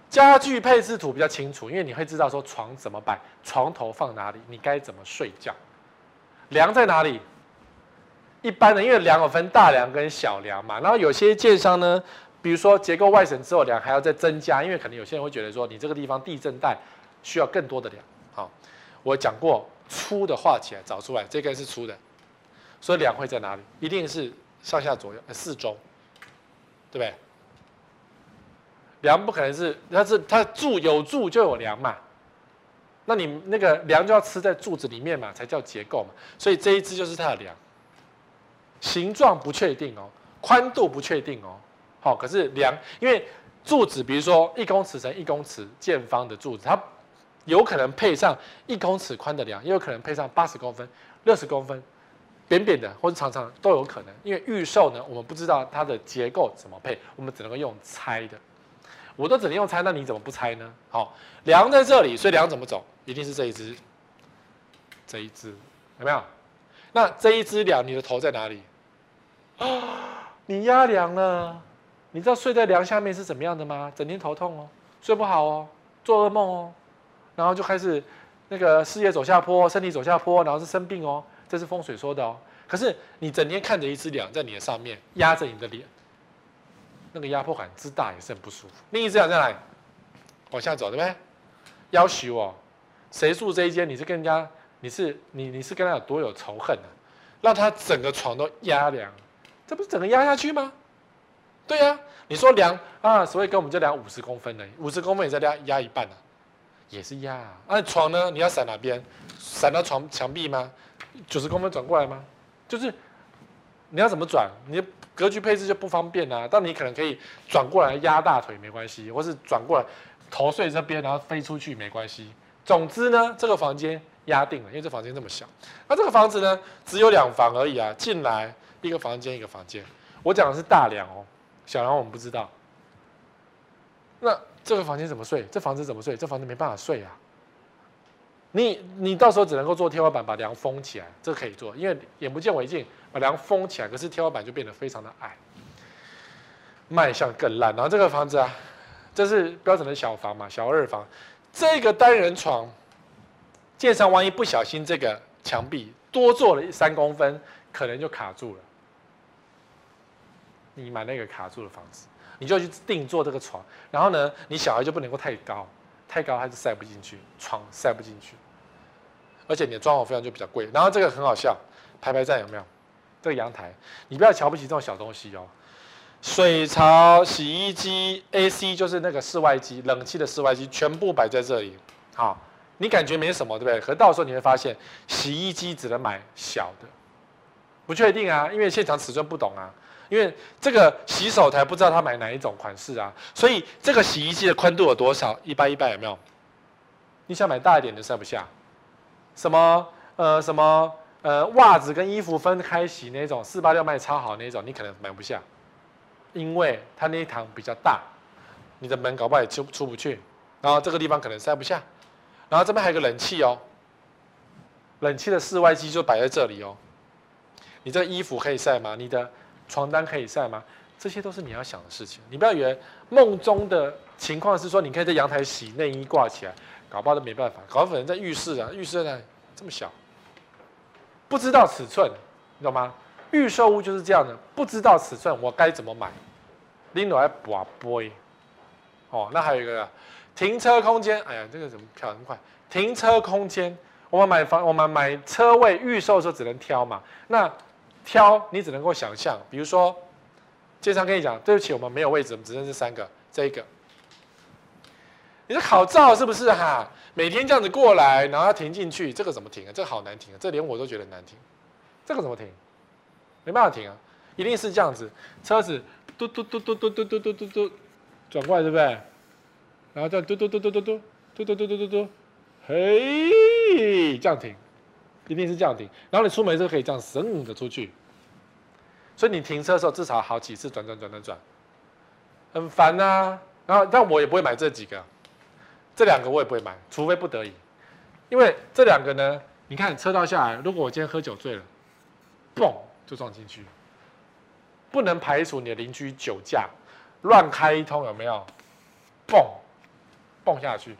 家具配置图比较清楚，因为你会知道说床怎么摆，床头放哪里，你该怎么睡觉。梁在哪里？一般的，因为梁有分大梁跟小梁嘛，然后有些建商呢，比如说结构外省之后，梁还要再增加，因为可能有些人会觉得说你这个地方地震带需要更多的梁。好，我讲过粗的画起来找出来，这根是粗的，所以梁会在哪里？一定是。上下左右呃，四周，对不对？梁不可能是，它是它柱有柱就有梁嘛，那你那个梁就要吃在柱子里面嘛，才叫结构嘛。所以这一支就是它的梁，形状不确定哦，宽度不确定哦。好，可是梁，因为柱子，比如说一公尺乘一公尺见方的柱子，它有可能配上一公尺宽的梁，也有可能配上八十公分、六十公分。扁扁的或者长长的都有可能，因为预售呢，我们不知道它的结构怎么配，我们只能够用猜的。我都只能用猜，那你怎么不猜呢？好，梁在这里，所以梁怎么走？一定是这一只，这一只有没有？那这一只梁，你的头在哪里？啊，你压梁了，你知道睡在梁下面是怎么样的吗？整天头痛哦，睡不好哦，做噩梦哦，然后就开始那个事业走下坡，身体走下坡，然后是生病哦。这是风水说的哦，可是你整天看着一只梁在你的上面压着你的脸，那个压迫感之大也是很不舒服。另一只梁在哪里？往下走，对不对？要求哦，谁住这一间？你是跟人家，你是你你是跟他有多有仇恨呢、啊？让他整个床都压梁，这不是整个压下去吗？对呀、啊，你说梁啊，所以跟我们这梁五十公分呢，五十公分也在压压一半、啊，也是压啊。那床呢？你要闪哪边？闪到床墙壁吗？九十公分转过来吗？就是你要怎么转，你的格局配置就不方便啊。但你可能可以转过来压大腿没关系，或是转过来头睡这边，然后飞出去没关系。总之呢，这个房间压定了，因为这房间这么小。那这个房子呢，只有两房而已啊。进来一个房间一个房间，我讲的是大梁哦，小梁我们不知道。那这个房间怎么睡？这房子怎么睡？这房子没办法睡啊。你你到时候只能够做天花板，把梁封起来，这可以做，因为眼不见为净，把梁封起来，可是天花板就变得非常的矮，卖相更烂。然后这个房子啊，这是标准的小房嘛，小二房，这个单人床，建商万一不小心这个墙壁多做了三公分，可能就卡住了。你买那个卡住的房子，你就去定做这个床，然后呢，你小孩就不能够太高，太高他就塞不进去，床塞不进去，而且你的装潢费用就比较贵。然后这个很好笑，排排站有没有？这个阳台，你不要瞧不起这种小东西哦。水槽、洗衣机、AC 就是那个室外机，冷气的室外机全部摆在这里。好，你感觉没什么，对不对？可到时候你会发现，洗衣机只能买小的，不确定啊，因为现场尺寸不懂啊。因为这个洗手台不知道他买哪一种款式啊，所以这个洗衣机的宽度有多少？一百一百有没有？你想买大一点的塞不下。什么呃什么呃袜子跟衣服分开洗那种四八六卖超好那种，你可能买不下，因为它那一堂比较大，你的门搞不好也出出不去，然后这个地方可能塞不下，然后这边还有个冷气哦，冷气的室外机就摆在这里哦，你这衣服可以晒吗？你的。床单可以晒吗？这些都是你要想的事情。你不要以为梦中的情况是说，你可以在阳台洗内衣挂起来，搞不好都没办法。搞不好在浴室啊，浴室呢这么小，不知道尺寸，你懂吗？预售屋就是这样的，不知道尺寸，我该怎么买？拎来拔杯。哦，那还有一个停车空间，哎呀，这个怎么跳很快？停车空间，我们买房，我们买车位预售的时候只能挑嘛，那。挑你只能够想象，比如说，经常跟你讲，对不起，我们没有位置，我们只剩这三个，这一个，你的考照是不是哈？每天这样子过来，然后要停进去，这个怎么停啊？这个好难停啊，这连我都觉得难停，这个怎么停？没办法停啊，一定是这样子，车子嘟嘟嘟嘟嘟嘟嘟嘟嘟嘟转过来，对不对？然后这样嘟嘟嘟嘟嘟嘟嘟嘟嘟嘟嘟嘟，嘿，这样停。一定是这样停，然后你出门的时候可以这样省的出去，所以你停车的时候至少好几次转转转转转，很烦呐、啊。然后但我也不会买这几个，这两个我也不会买，除非不得已。因为这两个呢，你看车道下来，如果我今天喝酒醉了，嘣就撞进去，不能排除你的邻居酒驾，乱开一通有没有？嘣嘣下去，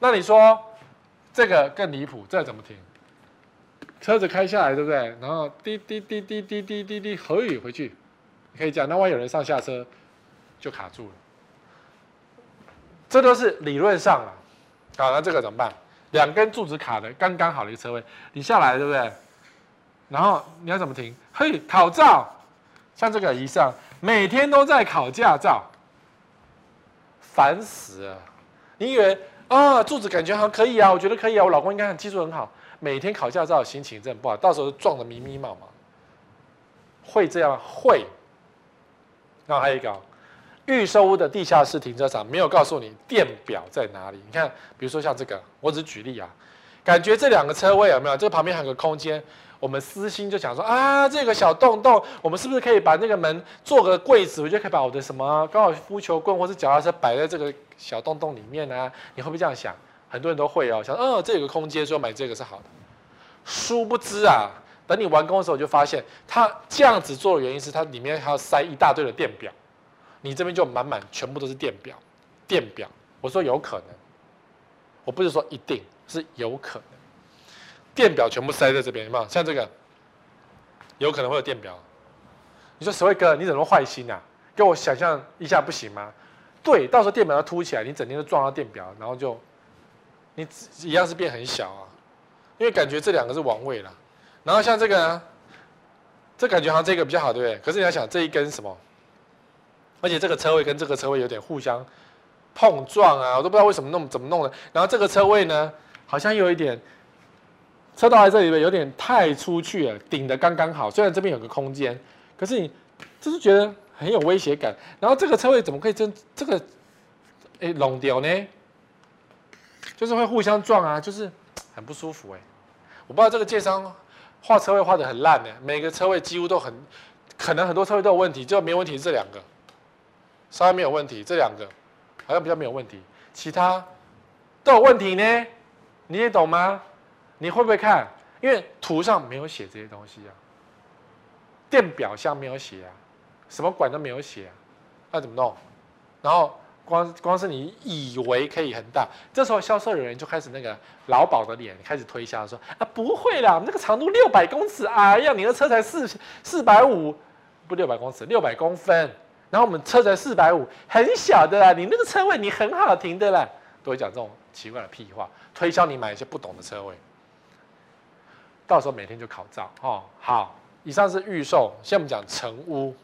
那你说这个更离谱，这怎么停？车子开下来，对不对？然后滴滴滴滴滴滴滴滴，嘿，回去，你可以讲，那万一有人上下车，就卡住了。这都是理论上啊。好，那这个怎么办？两根柱子卡的刚刚好的一个车位，你下来，对不对？然后你要怎么停？嘿，考照，像这个以上，每天都在考驾照，烦死了。你以为啊，柱子感觉好可以啊？我觉得可以啊，我老公应该很技术很好。每天考驾照，心情真的不好，到时候撞得迷迷茫茫。会这样会。然后还有一个，预售屋的地下室停车场没有告诉你电表在哪里。你看，比如说像这个，我只举例啊，感觉这两个车位有没有？这旁边还有个空间，我们私心就想说啊，这个小洞洞，我们是不是可以把那个门做个柜子？我就可以把我的什么高尔夫球棍或是脚踏车摆在这个小洞洞里面呢、啊？你会不会这样想？很多人都会哦，想，嗯，这有个空间，说买这个是好的。殊不知啊，等你完工的时候，就发现它这样子做的原因是它里面还要塞一大堆的电表，你这边就满满全部都是电表，电表。我说有可能，我不是说一定是有可能，电表全部塞在这边，有没有？像这个，有可能会有电表。你说，石伟哥，你怎么坏心啊？给我想象一下不行吗？对，到时候电表要凸起来，你整天都撞到电表，然后就。你一样是变很小啊，因为感觉这两个是王位了，然后像这个呢，这感觉好像这个比较好，对不对？可是你要想这一根什么，而且这个车位跟这个车位有点互相碰撞啊，我都不知道为什么弄怎么弄的。然后这个车位呢，好像有一点车道在这里面有点太出去了，顶的刚刚好。虽然这边有个空间，可是你就是觉得很有威胁感。然后这个车位怎么可以真这个哎弄掉呢？就是会互相撞啊，就是很不舒服哎。我不知道这个建商画车位画的很烂呢，每个车位几乎都很，可能很多车位都有问题，就没问题是这两个，稍微没有问题，这两个好像比较没有问题，其他都有问题呢。你也懂吗？你会不会看？因为图上没有写这些东西啊，电表箱没有写啊，什么管都没有写啊，那怎么弄？然后。光光是你以为可以很大，这时候销售人员就开始那个老鸨的脸开始推销说啊，不会啦，那个长度六百公尺，哎呀，你的车才四四百五，不六百公尺，六百公分，然后我们车才四百五，很小的啦，你那个车位你很好停的啦，都会讲这种奇怪的屁话，推销你买一些不懂的车位，到时候每天就考照哦。好，以上是预售，现在我们讲成屋。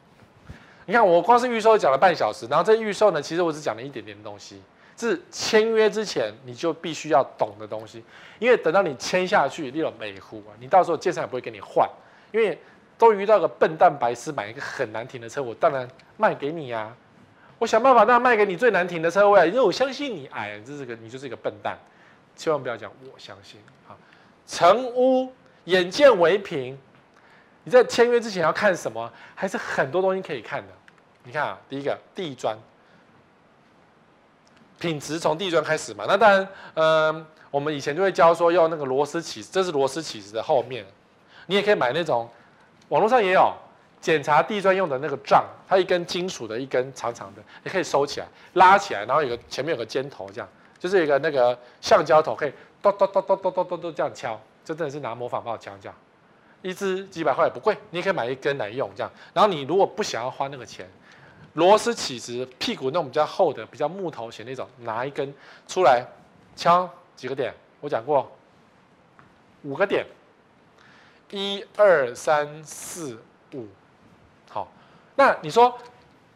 你看，我光是预售讲了半小时，然后这预售呢，其实我只讲了一点点东西，是签约之前你就必须要懂的东西，因为等到你签下去，你有美户啊，你到时候建商也不会给你换，因为都遇到个笨蛋白痴买一个很难停的车，我当然卖给你呀、啊，我想办法让卖给你最难停的车位，因为我相信你，哎，这是个你就是一个笨蛋，千万不要讲我相信啊，成屋眼见为凭。你在签约之前要看什么？还是很多东西可以看的。你看啊，第一个地砖品质从地砖开始嘛。那当然，嗯、呃，我们以前就会教说用那个螺丝起子，这是螺丝起子的后面。你也可以买那种，网络上也有检查地砖用的那个杖，它一根金属的，一根长长的，你可以收起来，拉起来，然后有个前面有个尖头，这样就是一个那个橡胶头，可以咚咚咚咚咚咚咚咚这样敲，这真的是拿模仿棒敲这样。一支几百块也不贵，你也可以买一根来用这样。然后你如果不想要花那个钱，螺丝起子屁股那种比较厚的、比较木头型那种，拿一根出来敲几个点。我讲过，五个点，一二三四五。好，那你说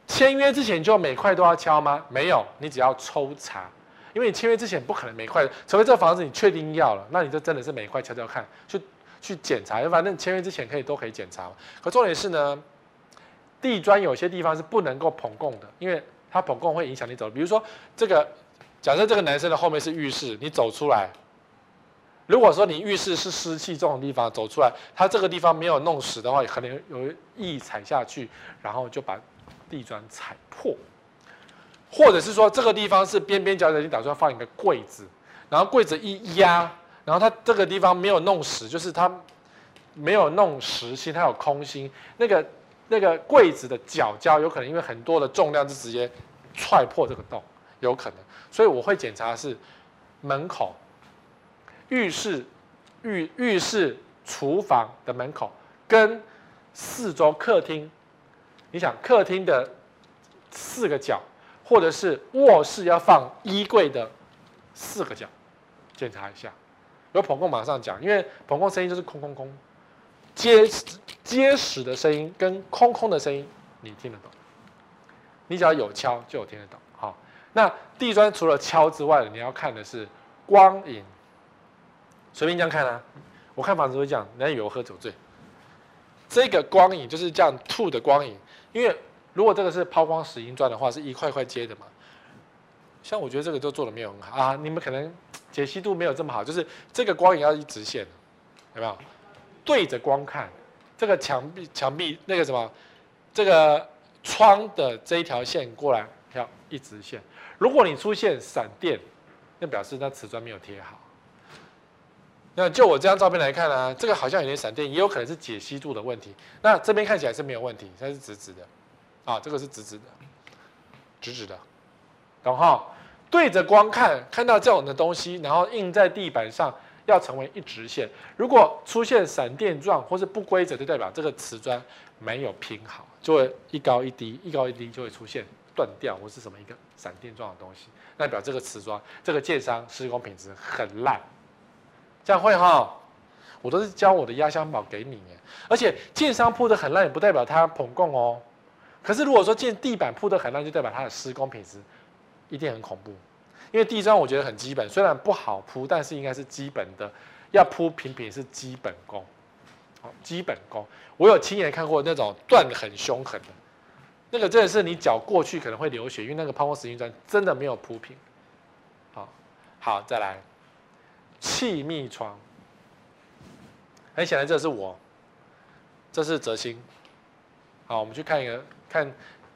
签约之前就每块都要敲吗？没有，你只要抽查，因为你签约之前不可能每块，除非这个房子你确定要了，那你就真的是每块敲敲看，去。去检查，反正签约之前可以都可以检查。可重点是呢，地砖有些地方是不能够捧共的，因为它捧共会影响你走。比如说这个，假设这个男生的后面是浴室，你走出来，如果说你浴室是湿气重的地方，走出来，它这个地方没有弄实的话，可能有意踩下去，然后就把地砖踩破。或者是说这个地方是边边角角，你打算放一个柜子，然后柜子一压。然后它这个地方没有弄实，就是它没有弄实心，它有空心。那个那个柜子的角胶有可能因为很多的重量就直接踹破这个洞，有可能。所以我会检查是门口、浴室、浴浴室、厨房的门口跟四周客厅。你想客厅的四个角，或者是卧室要放衣柜的四个角，检查一下。有捧共马上讲，因为捧共声音就是空空空，结实结实的声音跟空空的声音你听得懂，你只要有敲就有听得懂。好，那地砖除了敲之外，你要看的是光影。随便这样看啊，我看房子会这样，人家以为我喝酒醉。这个光影就是这样吐的光影，因为如果这个是抛光石英砖的话，是一块块接的嘛。像我觉得这个都做的没有很好啊，你们可能。解析度没有这么好，就是这个光影要一直线，有没有？对着光看，这个墙壁墙壁那个什么，这个窗的这一条线过来要一直线。如果你出现闪电，那表示那瓷砖没有贴好。那就我这张照片来看呢、啊，这个好像有点闪电，也有可能是解析度的问题。那这边看起来是没有问题，它是直直的，啊，这个是直直的，直直的，懂哈？对着光看，看到这种的东西，然后印在地板上，要成为一直线。如果出现闪电状或是不规则，就代表这个瓷砖没有拼好，就会一高一低，一高一低就会出现断掉或是什么一个闪电状的东西，代表这个瓷砖这个建商施工品质很烂。这样会哈？我都是教我的压箱宝给你，而且建商铺的很烂，也不代表他捧共哦。可是如果说建地板铺的很烂，就代表它的施工品质。一定很恐怖，因为地砖我觉得很基本，虽然不好铺，但是应该是基本的，要铺平平是基本功，好，基本功。我有亲眼看过那种断得很凶狠的，那个真的是你脚过去可能会流血，因为那个抛光石英砖真的没有铺平。好，好，再来，气密窗，很显然这是我，这是泽星。好，我们去看一个看。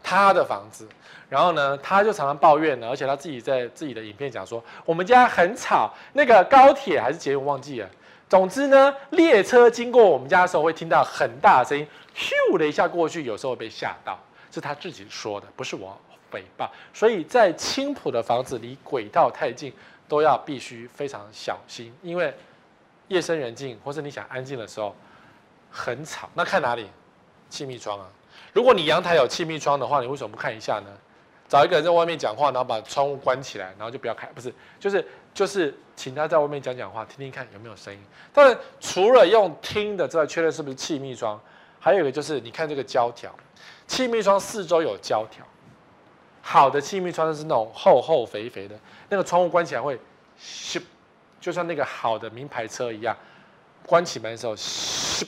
他的房子，然后呢，他就常常抱怨呢，而且他自己在自己的影片讲说，我们家很吵，那个高铁还是捷运忘记了。总之呢，列车经过我们家的时候会听到很大的声音，咻的一下过去，有时候会被吓到。是他自己说的，不是我诽谤。所以在青浦的房子离轨道太近，都要必须非常小心，因为夜深人静或是你想安静的时候很吵。那看哪里？气密窗啊！如果你阳台有气密窗的话，你为什么不看一下呢？找一个人在外面讲话，然后把窗户关起来，然后就不要开，不是，就是就是请他在外面讲讲话，听听看有没有声音。当然，除了用听的之外，确认是不是气密窗，还有一个就是你看这个胶条，气密窗四周有胶条。好的气密窗是那种厚厚肥肥的，那个窗户关起来会咻，就像那个好的名牌车一样，关起门的时候咻，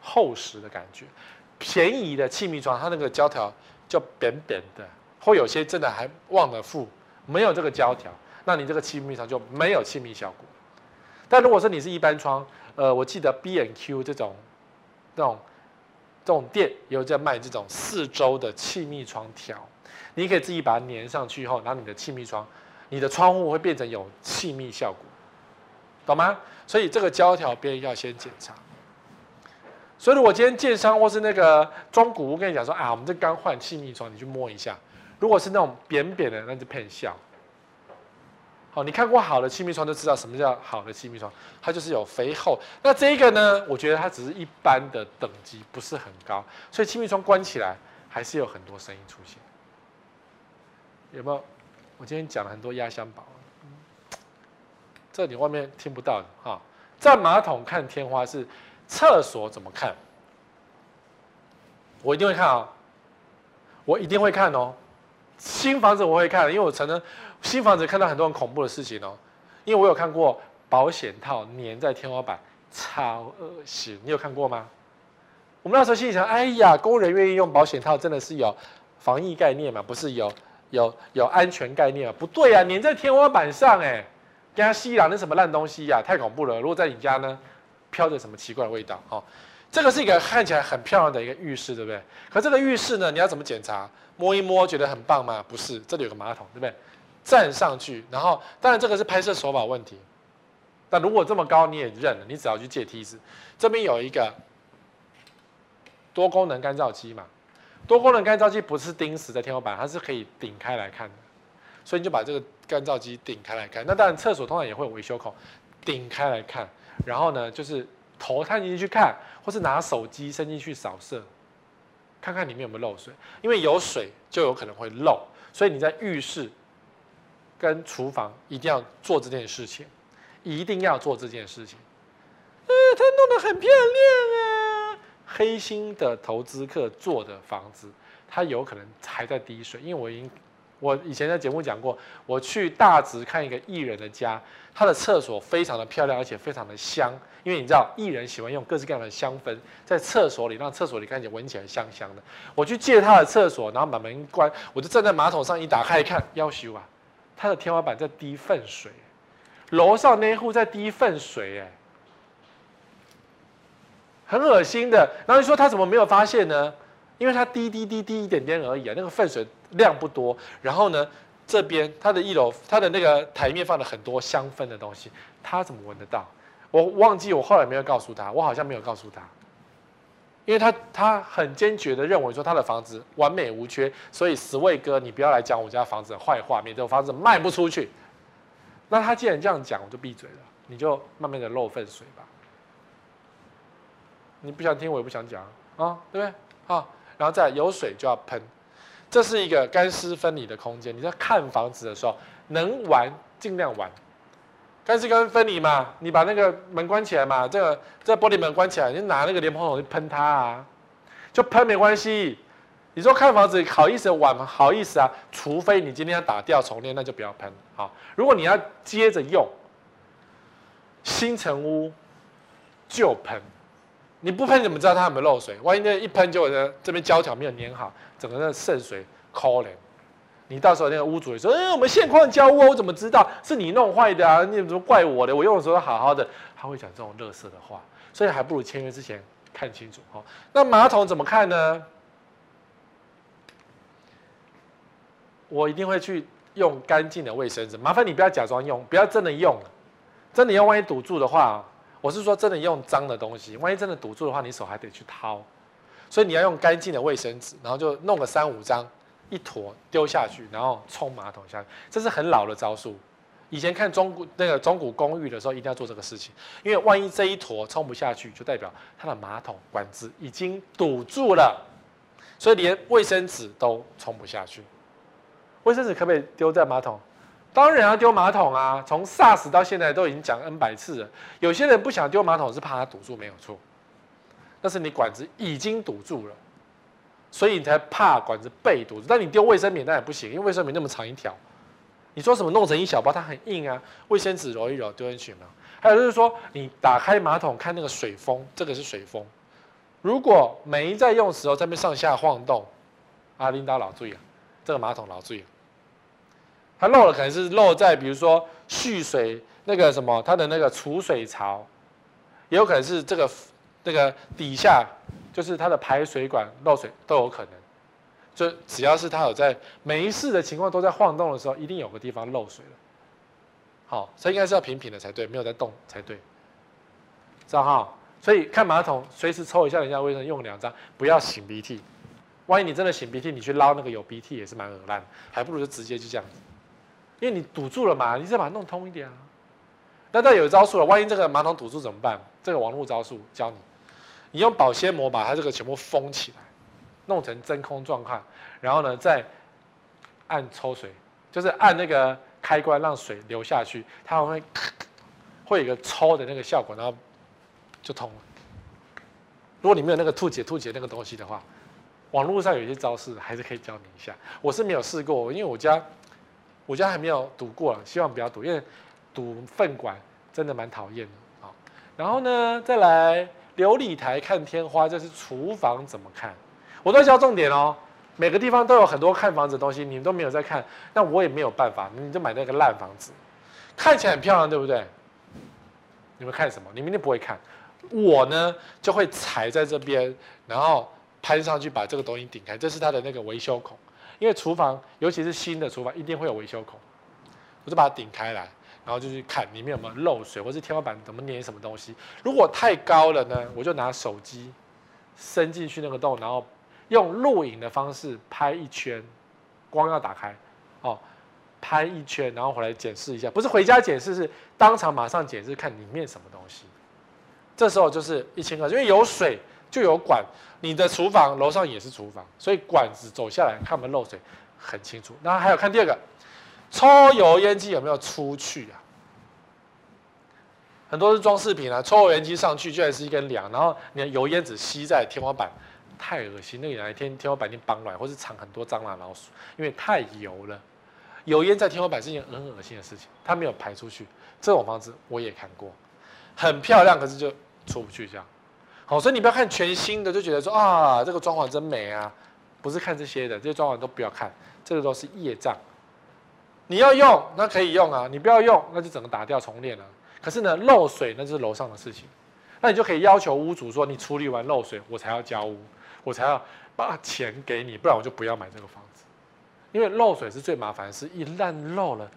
厚实的感觉。便宜的气密窗，它那个胶条。就扁扁的，或有些真的还忘了附，没有这个胶条，那你这个气密窗就没有气密效果。但如果说你是一般窗，呃，我记得 B and Q 这种，这种，这种店也有在卖这种四周的气密窗条，你可以自己把它粘上去以后，然后你的气密窗，你的窗户会变成有气密效果，懂吗？所以这个胶条边要先检查。所以，如果今天建商或是那个装古屋跟你讲说啊，我们这刚换气密窗，你去摸一下。如果是那种扁扁的，那就骗笑。好，你看过好的气密窗就知道什么叫好的气密窗，它就是有肥厚。那这一个呢，我觉得它只是一般的等级，不是很高。所以气密窗关起来还是有很多声音出现。有没有？我今天讲了很多压箱宝，这你外面听不到的哈。站马桶看天花是。厕所怎么看？我一定会看啊！我一定会看哦。新房子我会看，因为我承认新房子看到很多很恐怖的事情哦。因为我有看过保险套粘在天花板，超恶心。你有看过吗？我们那时候心里想：哎呀，工人愿意用保险套，真的是有防疫概念嘛？不是有有有安全概念啊？不对啊，粘在天花板上，哎，跟他吸了那什么烂东西呀？太恐怖了！如果在你家呢？飘着什么奇怪的味道？哦，这个是一个看起来很漂亮的一个浴室，对不对？可这个浴室呢，你要怎么检查？摸一摸，觉得很棒吗？不是，这里有个马桶，对不对？站上去，然后当然这个是拍摄手法问题。但如果这么高你也认了，你只要去借梯子。这边有一个多功能干燥机嘛，多功能干燥机不是钉死在天花板，它是可以顶开来看的。所以你就把这个干燥机顶开来看。那当然厕所通常也会有维修口，顶开来看。然后呢，就是头探进去看，或是拿手机伸进去扫射，看看里面有没有漏水。因为有水就有可能会漏，所以你在浴室跟厨房一定要做这件事情，一定要做这件事情。呃，他弄得很漂亮啊！黑心的投资客做的房子，他有可能还在滴水，因为我已经。我以前在节目讲过，我去大直看一个艺人的家，他的厕所非常的漂亮，而且非常的香。因为你知道，艺人喜欢用各式各样的香氛在厕所里，让厕所里看起来闻起来香香的。我去借他的厕所，然后把门一关，我就站在马桶上一打开一看，夭寿啊，他的天花板在滴粪水，楼上那一户在滴粪水，哎，很恶心的。然后你说他怎么没有发现呢？因为他滴滴滴滴一点点而已啊，那个粪水量不多。然后呢，这边它的一楼，它的那个台面放了很多香氛的东西，他怎么闻得到？我忘记我后来没有告诉他，我好像没有告诉他，因为他他很坚决的认为说他的房子完美无缺，所以十位哥你不要来讲我家房子的坏话，免得我房子卖不出去。那他既然这样讲，我就闭嘴了，你就慢慢的漏粪水吧。你不想听，我也不想讲啊，对不对？啊。然后再有水就要喷，这是一个干湿分离的空间。你在看房子的时候，能玩尽量玩，干湿跟分离嘛，你把那个门关起来嘛，这个这玻璃门关起来，你拿那个莲蓬头去喷它啊，就喷没关系。你说看房子好意思玩吗？好意思啊，除非你今天要打掉重练，那就不要喷。好，如果你要接着用，新成屋就喷。你不喷怎么知道它有没有漏水？万一那一喷就呢这边胶条没有粘好，整个那渗水可怜。你到时候那个屋主也说：“哎，我们现况交屋，我怎么知道是你弄坏的啊？你怎么怪我的？我用的时候好好的。”他会讲这种垃圾的话，所以还不如签约之前看清楚哈。那马桶怎么看呢？我一定会去用干净的卫生纸，麻烦你不要假装用，不要真的用，真的用万一堵住的话。我是说，真的用脏的东西，万一真的堵住的话，你手还得去掏。所以你要用干净的卫生纸，然后就弄个三五张，一坨丢下去，然后冲马桶下去。这是很老的招数。以前看中古那个中古公寓的时候，一定要做这个事情，因为万一这一坨冲不下去，就代表它的马桶管子已经堵住了，所以连卫生纸都冲不下去。卫生纸可不可以丢在马桶？当然要丢马桶啊！从 SARS 到现在都已经讲 N 百次了。有些人不想丢马桶是怕它堵住，没有错。但是你管子已经堵住了，所以你才怕管子被堵住。但你丢卫生棉那也不行，因为卫生棉那么长一条。你说什么弄成一小包，它很硬啊。卫生纸揉一揉丢进去嘛。还有就是说，你打开马桶看那个水封，这个是水封。如果没在用的时候在那上下晃动，啊，领导老注意了，这个马桶老注意了。它漏了，可能是漏在比如说蓄水那个什么，它的那个储水槽，也有可能是这个那个底下，就是它的排水管漏水都有可能。就只要是它有在没事的情况都在晃动的时候，一定有个地方漏水了。好，所以应该是要平平的才对，没有在动才对。知道哈？所以看马桶，随时抽一下人家卫生用两张，不要擤鼻涕。万一你真的擤鼻涕，你去捞那个有鼻涕也是蛮恶烂，还不如就直接就这样子。因为你堵住了嘛，你再把它弄通一点啊。那再有招数了，万一这个马桶堵住怎么办？这个网络招数教你，你用保鲜膜把它这个全部封起来，弄成真空状况，然后呢再按抽水，就是按那个开关让水流下去，它会会有一个抽的那个效果，然后就通了。如果你没有那个吐解吐解那个东西的话，网络上有一些招式还是可以教你一下。我是没有试过，因为我家。我家还没有堵过了，希望不要堵，因为堵粪管真的蛮讨厌的啊。然后呢，再来琉璃台看天花，这是厨房怎么看？我都教重点哦。每个地方都有很多看房子的东西，你们都没有在看，那我也没有办法，你就买那个烂房子，看起来很漂亮，对不对？你们看什么？你们一定不会看。我呢就会踩在这边，然后攀上去把这个东西顶开，这是它的那个维修孔。因为厨房，尤其是新的厨房，一定会有维修孔，我就把它顶开来，然后就去看里面有没有漏水，或是天花板怎么粘什么东西。如果太高了呢，我就拿手机伸进去那个洞，然后用录影的方式拍一圈，光要打开，哦，拍一圈，然后回来检视一下，不是回家检视，是当场马上检视看里面什么东西。这时候就是一千二，因为有水。就有管，你的厨房楼上也是厨房，所以管子走下来看有没有漏水很清楚。然后还有看第二个，抽油烟机有没有出去啊？很多是装饰品啊，抽油烟机上去居然是一根梁，然后你的油烟只吸在天花板，太恶心。那个哪一天天花板一定崩软，或是藏很多蟑螂老鼠，因为太油了。油烟在天花板是一件很恶心的事情，它没有排出去。这种房子我也看过，很漂亮，可是就出不去这样。好，所以你不要看全新的就觉得说啊，这个装潢真美啊，不是看这些的，这些装潢都不要看，这个都是业障。你要用那可以用啊，你不要用那就整个打掉重练了。可是呢，漏水那就是楼上的事情，那你就可以要求屋主说，你处理完漏水我才要交屋，我才要把钱给你，不然我就不要买这个房子。因为漏水是最麻烦的事，一烂漏了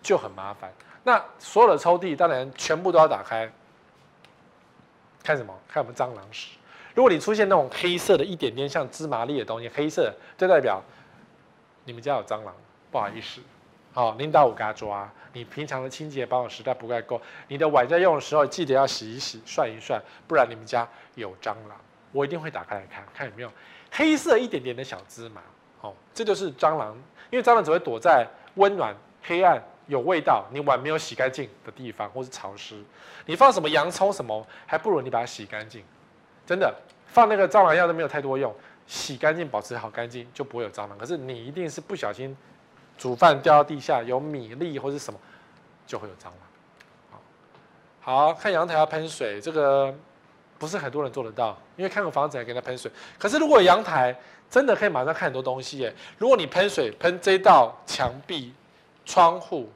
就很麻烦。那所有的抽屉当然全部都要打开。看什么？看我们蟑螂屎。如果你出现那种黑色的一点点像芝麻粒的东西，黑色就代表你们家有蟑螂，不好意思。好，领导我给他抓。你平常的清洁保养实在不太够，你的碗在用的时候记得要洗一洗、涮一涮，不然你们家有蟑螂。我一定会打开来看看有没有黑色一点点的小芝麻。哦，这就是蟑螂，因为蟑螂只会躲在温暖、黑暗。有味道，你碗没有洗干净的地方，或是潮湿，你放什么洋葱什么，还不如你把它洗干净。真的，放那个蟑螂药都没有太多用，洗干净，保持好干净，就不会有蟑螂。可是你一定是不小心煮饭掉到地下，有米粒或是什么，就会有蟑螂。好，看阳台要喷水，这个不是很多人做得到，因为看个房子还给他喷水。可是如果阳台真的可以马上看很多东西耶，如果你喷水喷这道墙壁。窗户，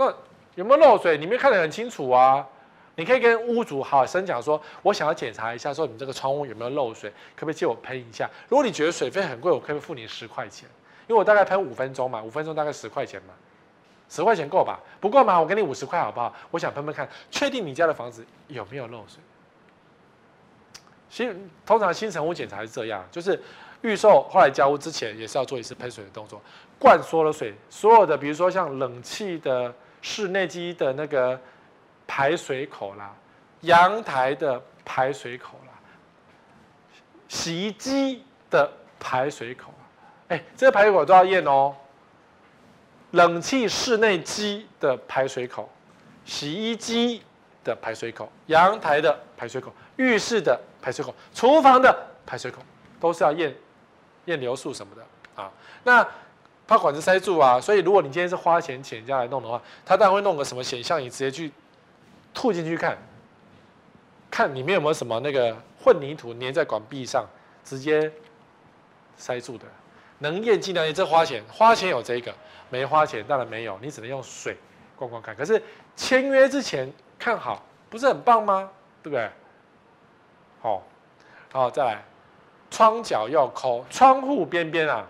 那有没有漏水？你没看得很清楚啊？你可以跟屋主好声讲说，我想要检查一下，说你这个窗户有没有漏水，可不可以借我喷一下？如果你觉得水费很贵，我可以付你十块钱，因为我大概喷五分钟嘛，五分钟大概十块钱嘛，十块钱够吧？不够嘛？我给你五十块好不好？我想喷喷看，确定你家的房子有没有漏水。新通常新成屋检查是这样，就是预售后来交屋之前也是要做一次喷水的动作，灌缩了水，所有的比如说像冷气的室内机的那个排水口啦，阳台的排水口啦，洗衣机的排水口，哎，这个排水口都要验哦。冷气室内机的排水口，洗衣机的排水口，阳台的排水口，浴室的排水口，厨房的排水口，都是要验验流速什么的啊。那怕管子塞住啊，所以如果你今天是花钱请人家来弄的话，他当然会弄个什么显像仪，直接去吐进去看，看里面有没有什么那个混凝土粘在管壁上，直接塞住的。能验尽量验，这花钱花钱有这个，没花钱当然没有，你只能用水逛逛看。可是签约之前看好，不是很棒吗？对不对？好，好，再来，窗角要抠，窗户边边啊，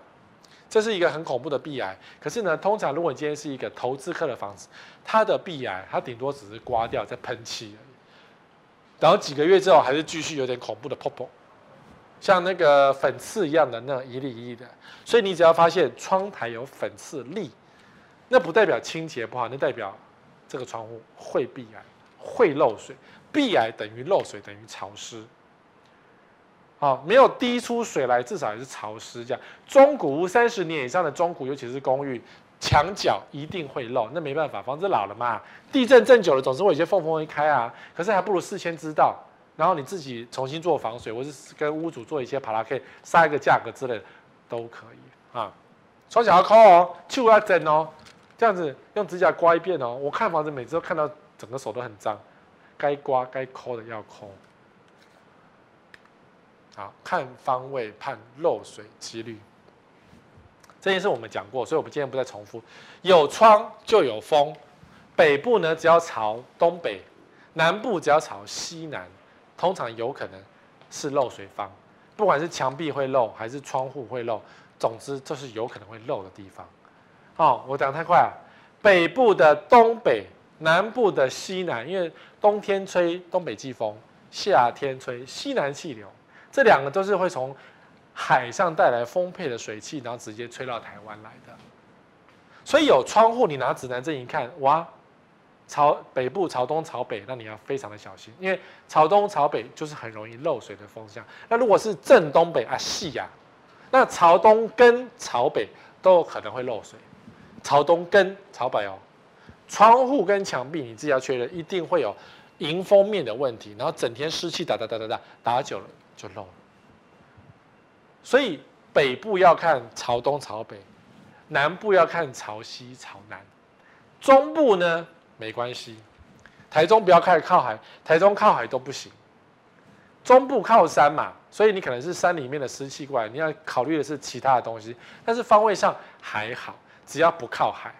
这是一个很恐怖的壁癌。可是呢，通常如果你今天是一个投资客的房子，它的壁癌它顶多只是刮掉再喷漆而已，然后几个月之后还是继续有点恐怖的泡泡。像那个粉刺一样的那一粒一粒的，所以你只要发现窗台有粉刺粒，那不代表清洁不好，那代表这个窗户会壁癌，会漏水。壁癌等于漏水，等于潮湿。好，没有滴出水来，至少也是潮湿。这样，中古屋三十年以上的中古，尤其是公寓，墙角一定会漏，那没办法，房子老了嘛，地震震久了，总是会有些缝缝会开啊。可是还不如事先知道。然后你自己重新做防水，或是跟屋主做一些帕拉，可以杀一个价格之类的，都可以啊。双脚要抠哦，去要整哦，这样子用指甲刮一遍哦。我看房子每次都看到整个手都很脏，该刮该抠的要抠。好，看方位判漏水几率，这件事我们讲过，所以我们今天不再重复。有窗就有风，北部呢只要朝东北，南部只要朝西南。通常有可能是漏水方，不管是墙壁会漏还是窗户会漏，总之这是有可能会漏的地方。哦，我讲太快了。北部的东北，南部的西南，因为冬天吹东北季风，夏天吹西南气流，这两个都是会从海上带来丰沛的水汽，然后直接吹到台湾来的。所以有窗户，你拿指南针一看，哇！朝北部朝东朝北，那你要非常的小心，因为朝东朝北就是很容易漏水的风向。那如果是正东北啊，细呀，那朝东跟朝北都有可能会漏水。朝东跟朝北哦，窗户跟墙壁你自己要确认，一定会有迎风面的问题，然后整天湿气打打打打打打久了就漏了。所以北部要看朝东朝北，南部要看朝西朝南，中部呢？没关系，台中不要开始靠海，台中靠海都不行。中部靠山嘛，所以你可能是山里面的湿气过来，你要考虑的是其他的东西。但是方位上还好，只要不靠海，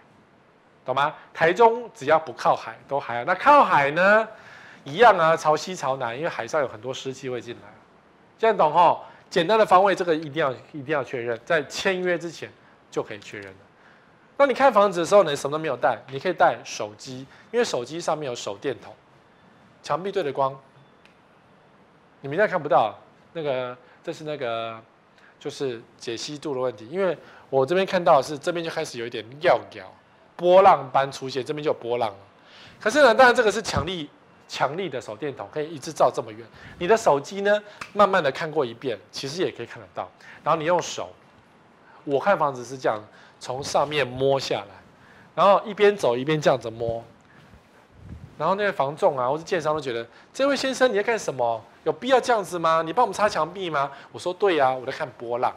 懂吗？台中只要不靠海都还好。那靠海呢？一样啊，朝西朝南，因为海上有很多湿气会进来。现在懂吼？简单的方位，这个一定要一定要确认，在签约之前就可以确认了。当你看房子的时候呢，什么都没有带，你可以带手机，因为手机上面有手电筒，墙壁对着光，你们现在看不到，那个这是那个就是解析度的问题，因为我这边看到的是这边就开始有一点尿尿，波浪般出现，这边就有波浪了。可是呢，当然这个是强力 强力的手电筒，可以一直照这么远。你的手机呢，慢慢的看过一遍，其实也可以看得到。然后你用手，我看房子是这样。从上面摸下来，然后一边走一边这样子摸，然后那些房仲啊，或是建商都觉得，这位先生你在干什么？有必要这样子吗？你帮我们擦墙壁吗？我说对呀，我在看波浪。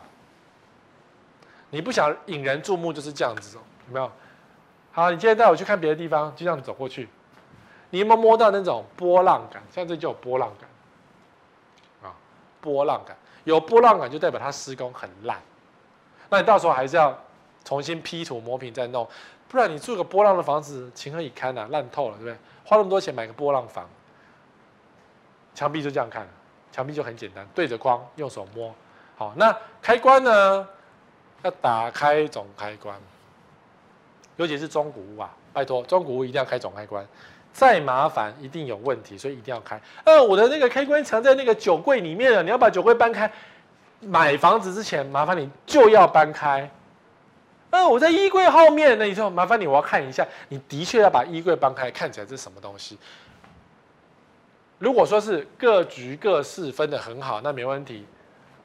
你不想引人注目就是这样子哦，有没有？好，你今天带我去看别的地方，就这样走过去，你有没有摸到那种波浪感？像这就有波浪感啊，波浪感有波浪感就代表它施工很烂，那你到时候还是要。重新批土磨平再弄，不然你住个波浪的房子情何以堪啊？烂透了，对不对？花那么多钱买个波浪房，墙壁就这样看，墙壁就很简单，对着光用手摸。好，那开关呢？要打开总开关，尤其是中古屋啊，拜托，中古屋一定要开总开关。再麻烦一定有问题，所以一定要开。呃，我的那个开关藏在那个酒柜里面了，你要把酒柜搬开。买房子之前，麻烦你就要搬开。呃，我在衣柜后面，那你就麻烦你，我要看一下，你的确要把衣柜搬开，看起来这是什么东西。如果说是各局各室分的很好，那没问题。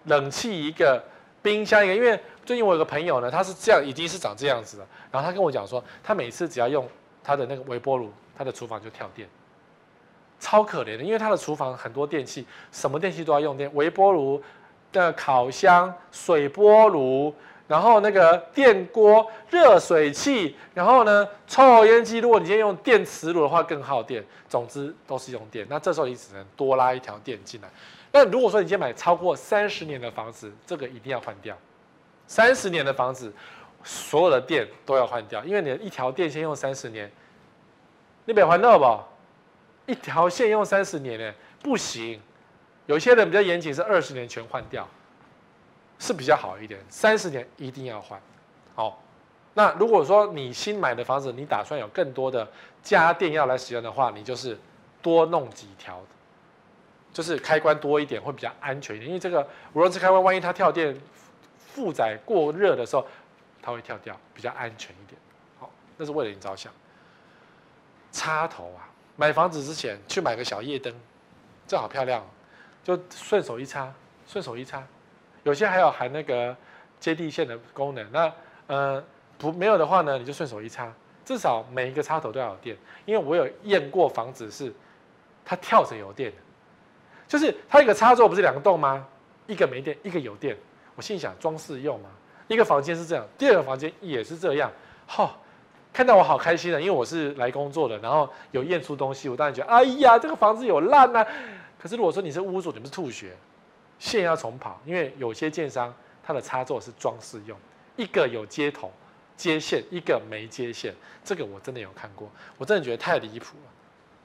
冷气一个，冰箱一个，因为最近我有个朋友呢，他是这样，已经是长这样子了。然后他跟我讲说，他每次只要用他的那个微波炉，他的厨房就跳电，超可怜的。因为他的厨房很多电器，什么电器都要用电，微波炉的烤箱、水波炉。然后那个电锅、热水器，然后呢，抽油烟机。如果你今天用电磁炉的话，更耗电。总之都是用电。那这时候你只能多拉一条电进来。那如果说你今天买超过三十年的房子，这个一定要换掉。三十年的房子，所有的电都要换掉，因为你的一条电线用三十年，你别换到不？一条线用三十年呢，不行。有些人比较严谨，是二十年全换掉。是比较好一点，三十年一定要换。好，那如果说你新买的房子，你打算有更多的家电要来使用的话，你就是多弄几条，就是开关多一点会比较安全一点。因为这个无论是开关，万一它跳电、负载过热的时候，它会跳掉，比较安全一点。好，那是为了你着想。插头啊，买房子之前去买个小夜灯，这好漂亮，就顺手一插，顺手一插。有些还有含那个接地线的功能，那呃不没有的话呢，你就顺手一插，至少每一个插头都要有电。因为我有验过房子是它跳着有电的，就是它一个插座不是两个洞吗？一个没电，一个有电。我心想装饰用嘛，一个房间是这样，第二个房间也是这样。好、看到我好开心的，因为我是来工作的，然后有验出东西，我当然觉得哎呀，这个房子有烂啊。可是如果说你是屋主，你不是吐血。线要重跑，因为有些建商它的插座是装饰用，一个有接头接线，一个没接线，这个我真的有看过，我真的觉得太离谱了。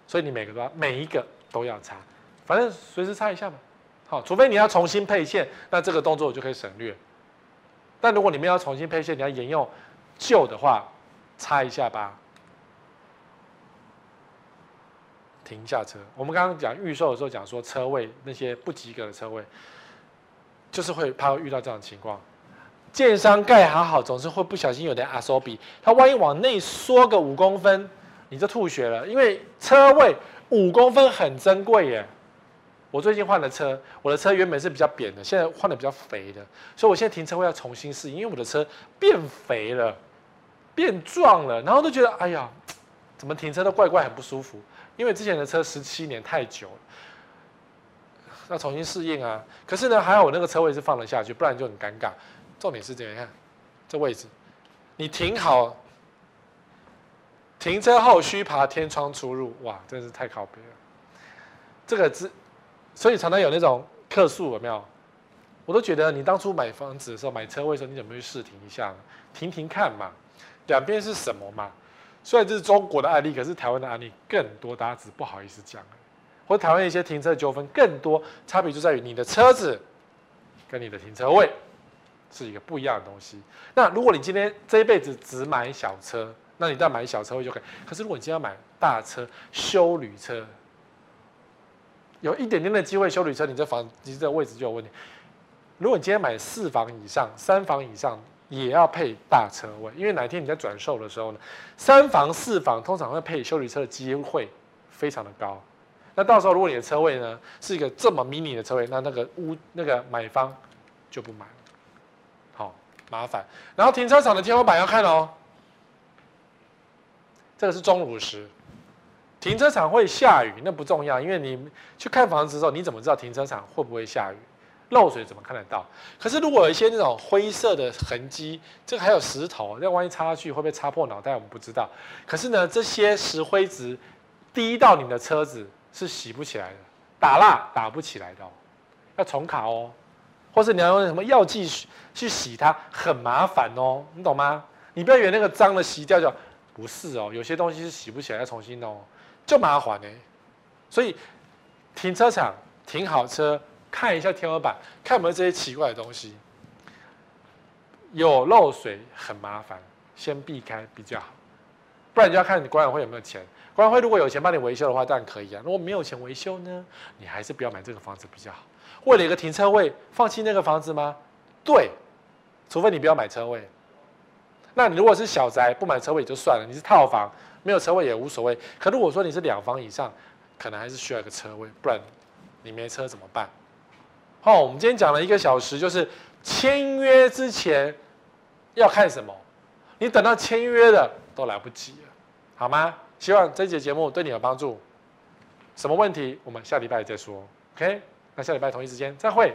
所以你每个都要每一个都要插，反正随时插一下嘛。好，除非你要重新配线，那这个动作我就可以省略。但如果你们要重新配线，你要沿用旧的话，擦一下吧。停下车。我们刚刚讲预售的时候讲说车位那些不及格的车位，就是会怕会遇到这样的情况。建商盖好好，总是会不小心有点阿手比，他万一往内缩个五公分，你就吐血了。因为车位五公分很珍贵耶。我最近换了车，我的车原本是比较扁的，现在换的比较肥的，所以我现在停车位要重新适应，因为我的车变肥了，变壮了，然后都觉得哎呀，怎么停车都怪怪，很不舒服。因为之前的车十七年太久了，要重新适应啊。可是呢，还好我那个车位是放得下去，不然就很尴尬。重点是这样，你看这位置，你停好，停车后需爬天窗出入，哇，真是太靠边了。这个之，所以常常有那种客诉有没有？我都觉得你当初买房子的时候，买车位的时候，你怎么去试停一下呢？停停看嘛，两边是什么嘛？虽然这是中国的案例，可是台湾的案例更多，大家只不好意思讲。或台湾一些停车纠纷更多，差别就在于你的车子跟你的停车位是一个不一样的东西。那如果你今天这一辈子只买小车，那你再买小车位就可以。可是如果你今天要买大车、休旅车，有一点点的机会修旅车，你这房你这位置就有问题。如果你今天买四房以上、三房以上。也要配大车位，因为哪天你在转售的时候呢，三房四房通常会配修旅车的机会非常的高。那到时候如果你的车位呢是一个这么迷你的车位，那那个屋那个买方就不买了，好麻烦。然后停车场的天花板要看哦，这个是钟乳石。停车场会下雨那不重要，因为你去看房子的时候，你怎么知道停车场会不会下雨？漏水怎么看得到？可是如果有一些那种灰色的痕迹，这个还有石头，那万一插下去会不会擦破脑袋？我们不知道。可是呢，这些石灰质滴到你的车子是洗不起来的，打蜡打不起来的哦，要重卡哦，或是你要用什么药剂去洗它，很麻烦哦，你懂吗？你不要以为那个脏的洗掉就不是哦，有些东西是洗不起来，要重新弄，就麻烦呢。所以停车场停好车。看一下天花板，看有没有这些奇怪的东西。有漏水很麻烦，先避开比较好。不然就要看你管委会有没有钱。管委会如果有钱帮你维修的话，当然可以啊。如果没有钱维修呢，你还是不要买这个房子比较好。为了一个停车位，放弃那个房子吗？对，除非你不要买车位。那你如果是小宅，不买车位也就算了。你是套房，没有车位也无所谓。可如果说你是两房以上，可能还是需要一个车位，不然你没车怎么办？好，我们今天讲了一个小时，就是签约之前要看什么。你等到签约了都来不及了，好吗？希望这期节目对你有帮助。什么问题？我们下礼拜再说。OK，那下礼拜同一时间再会。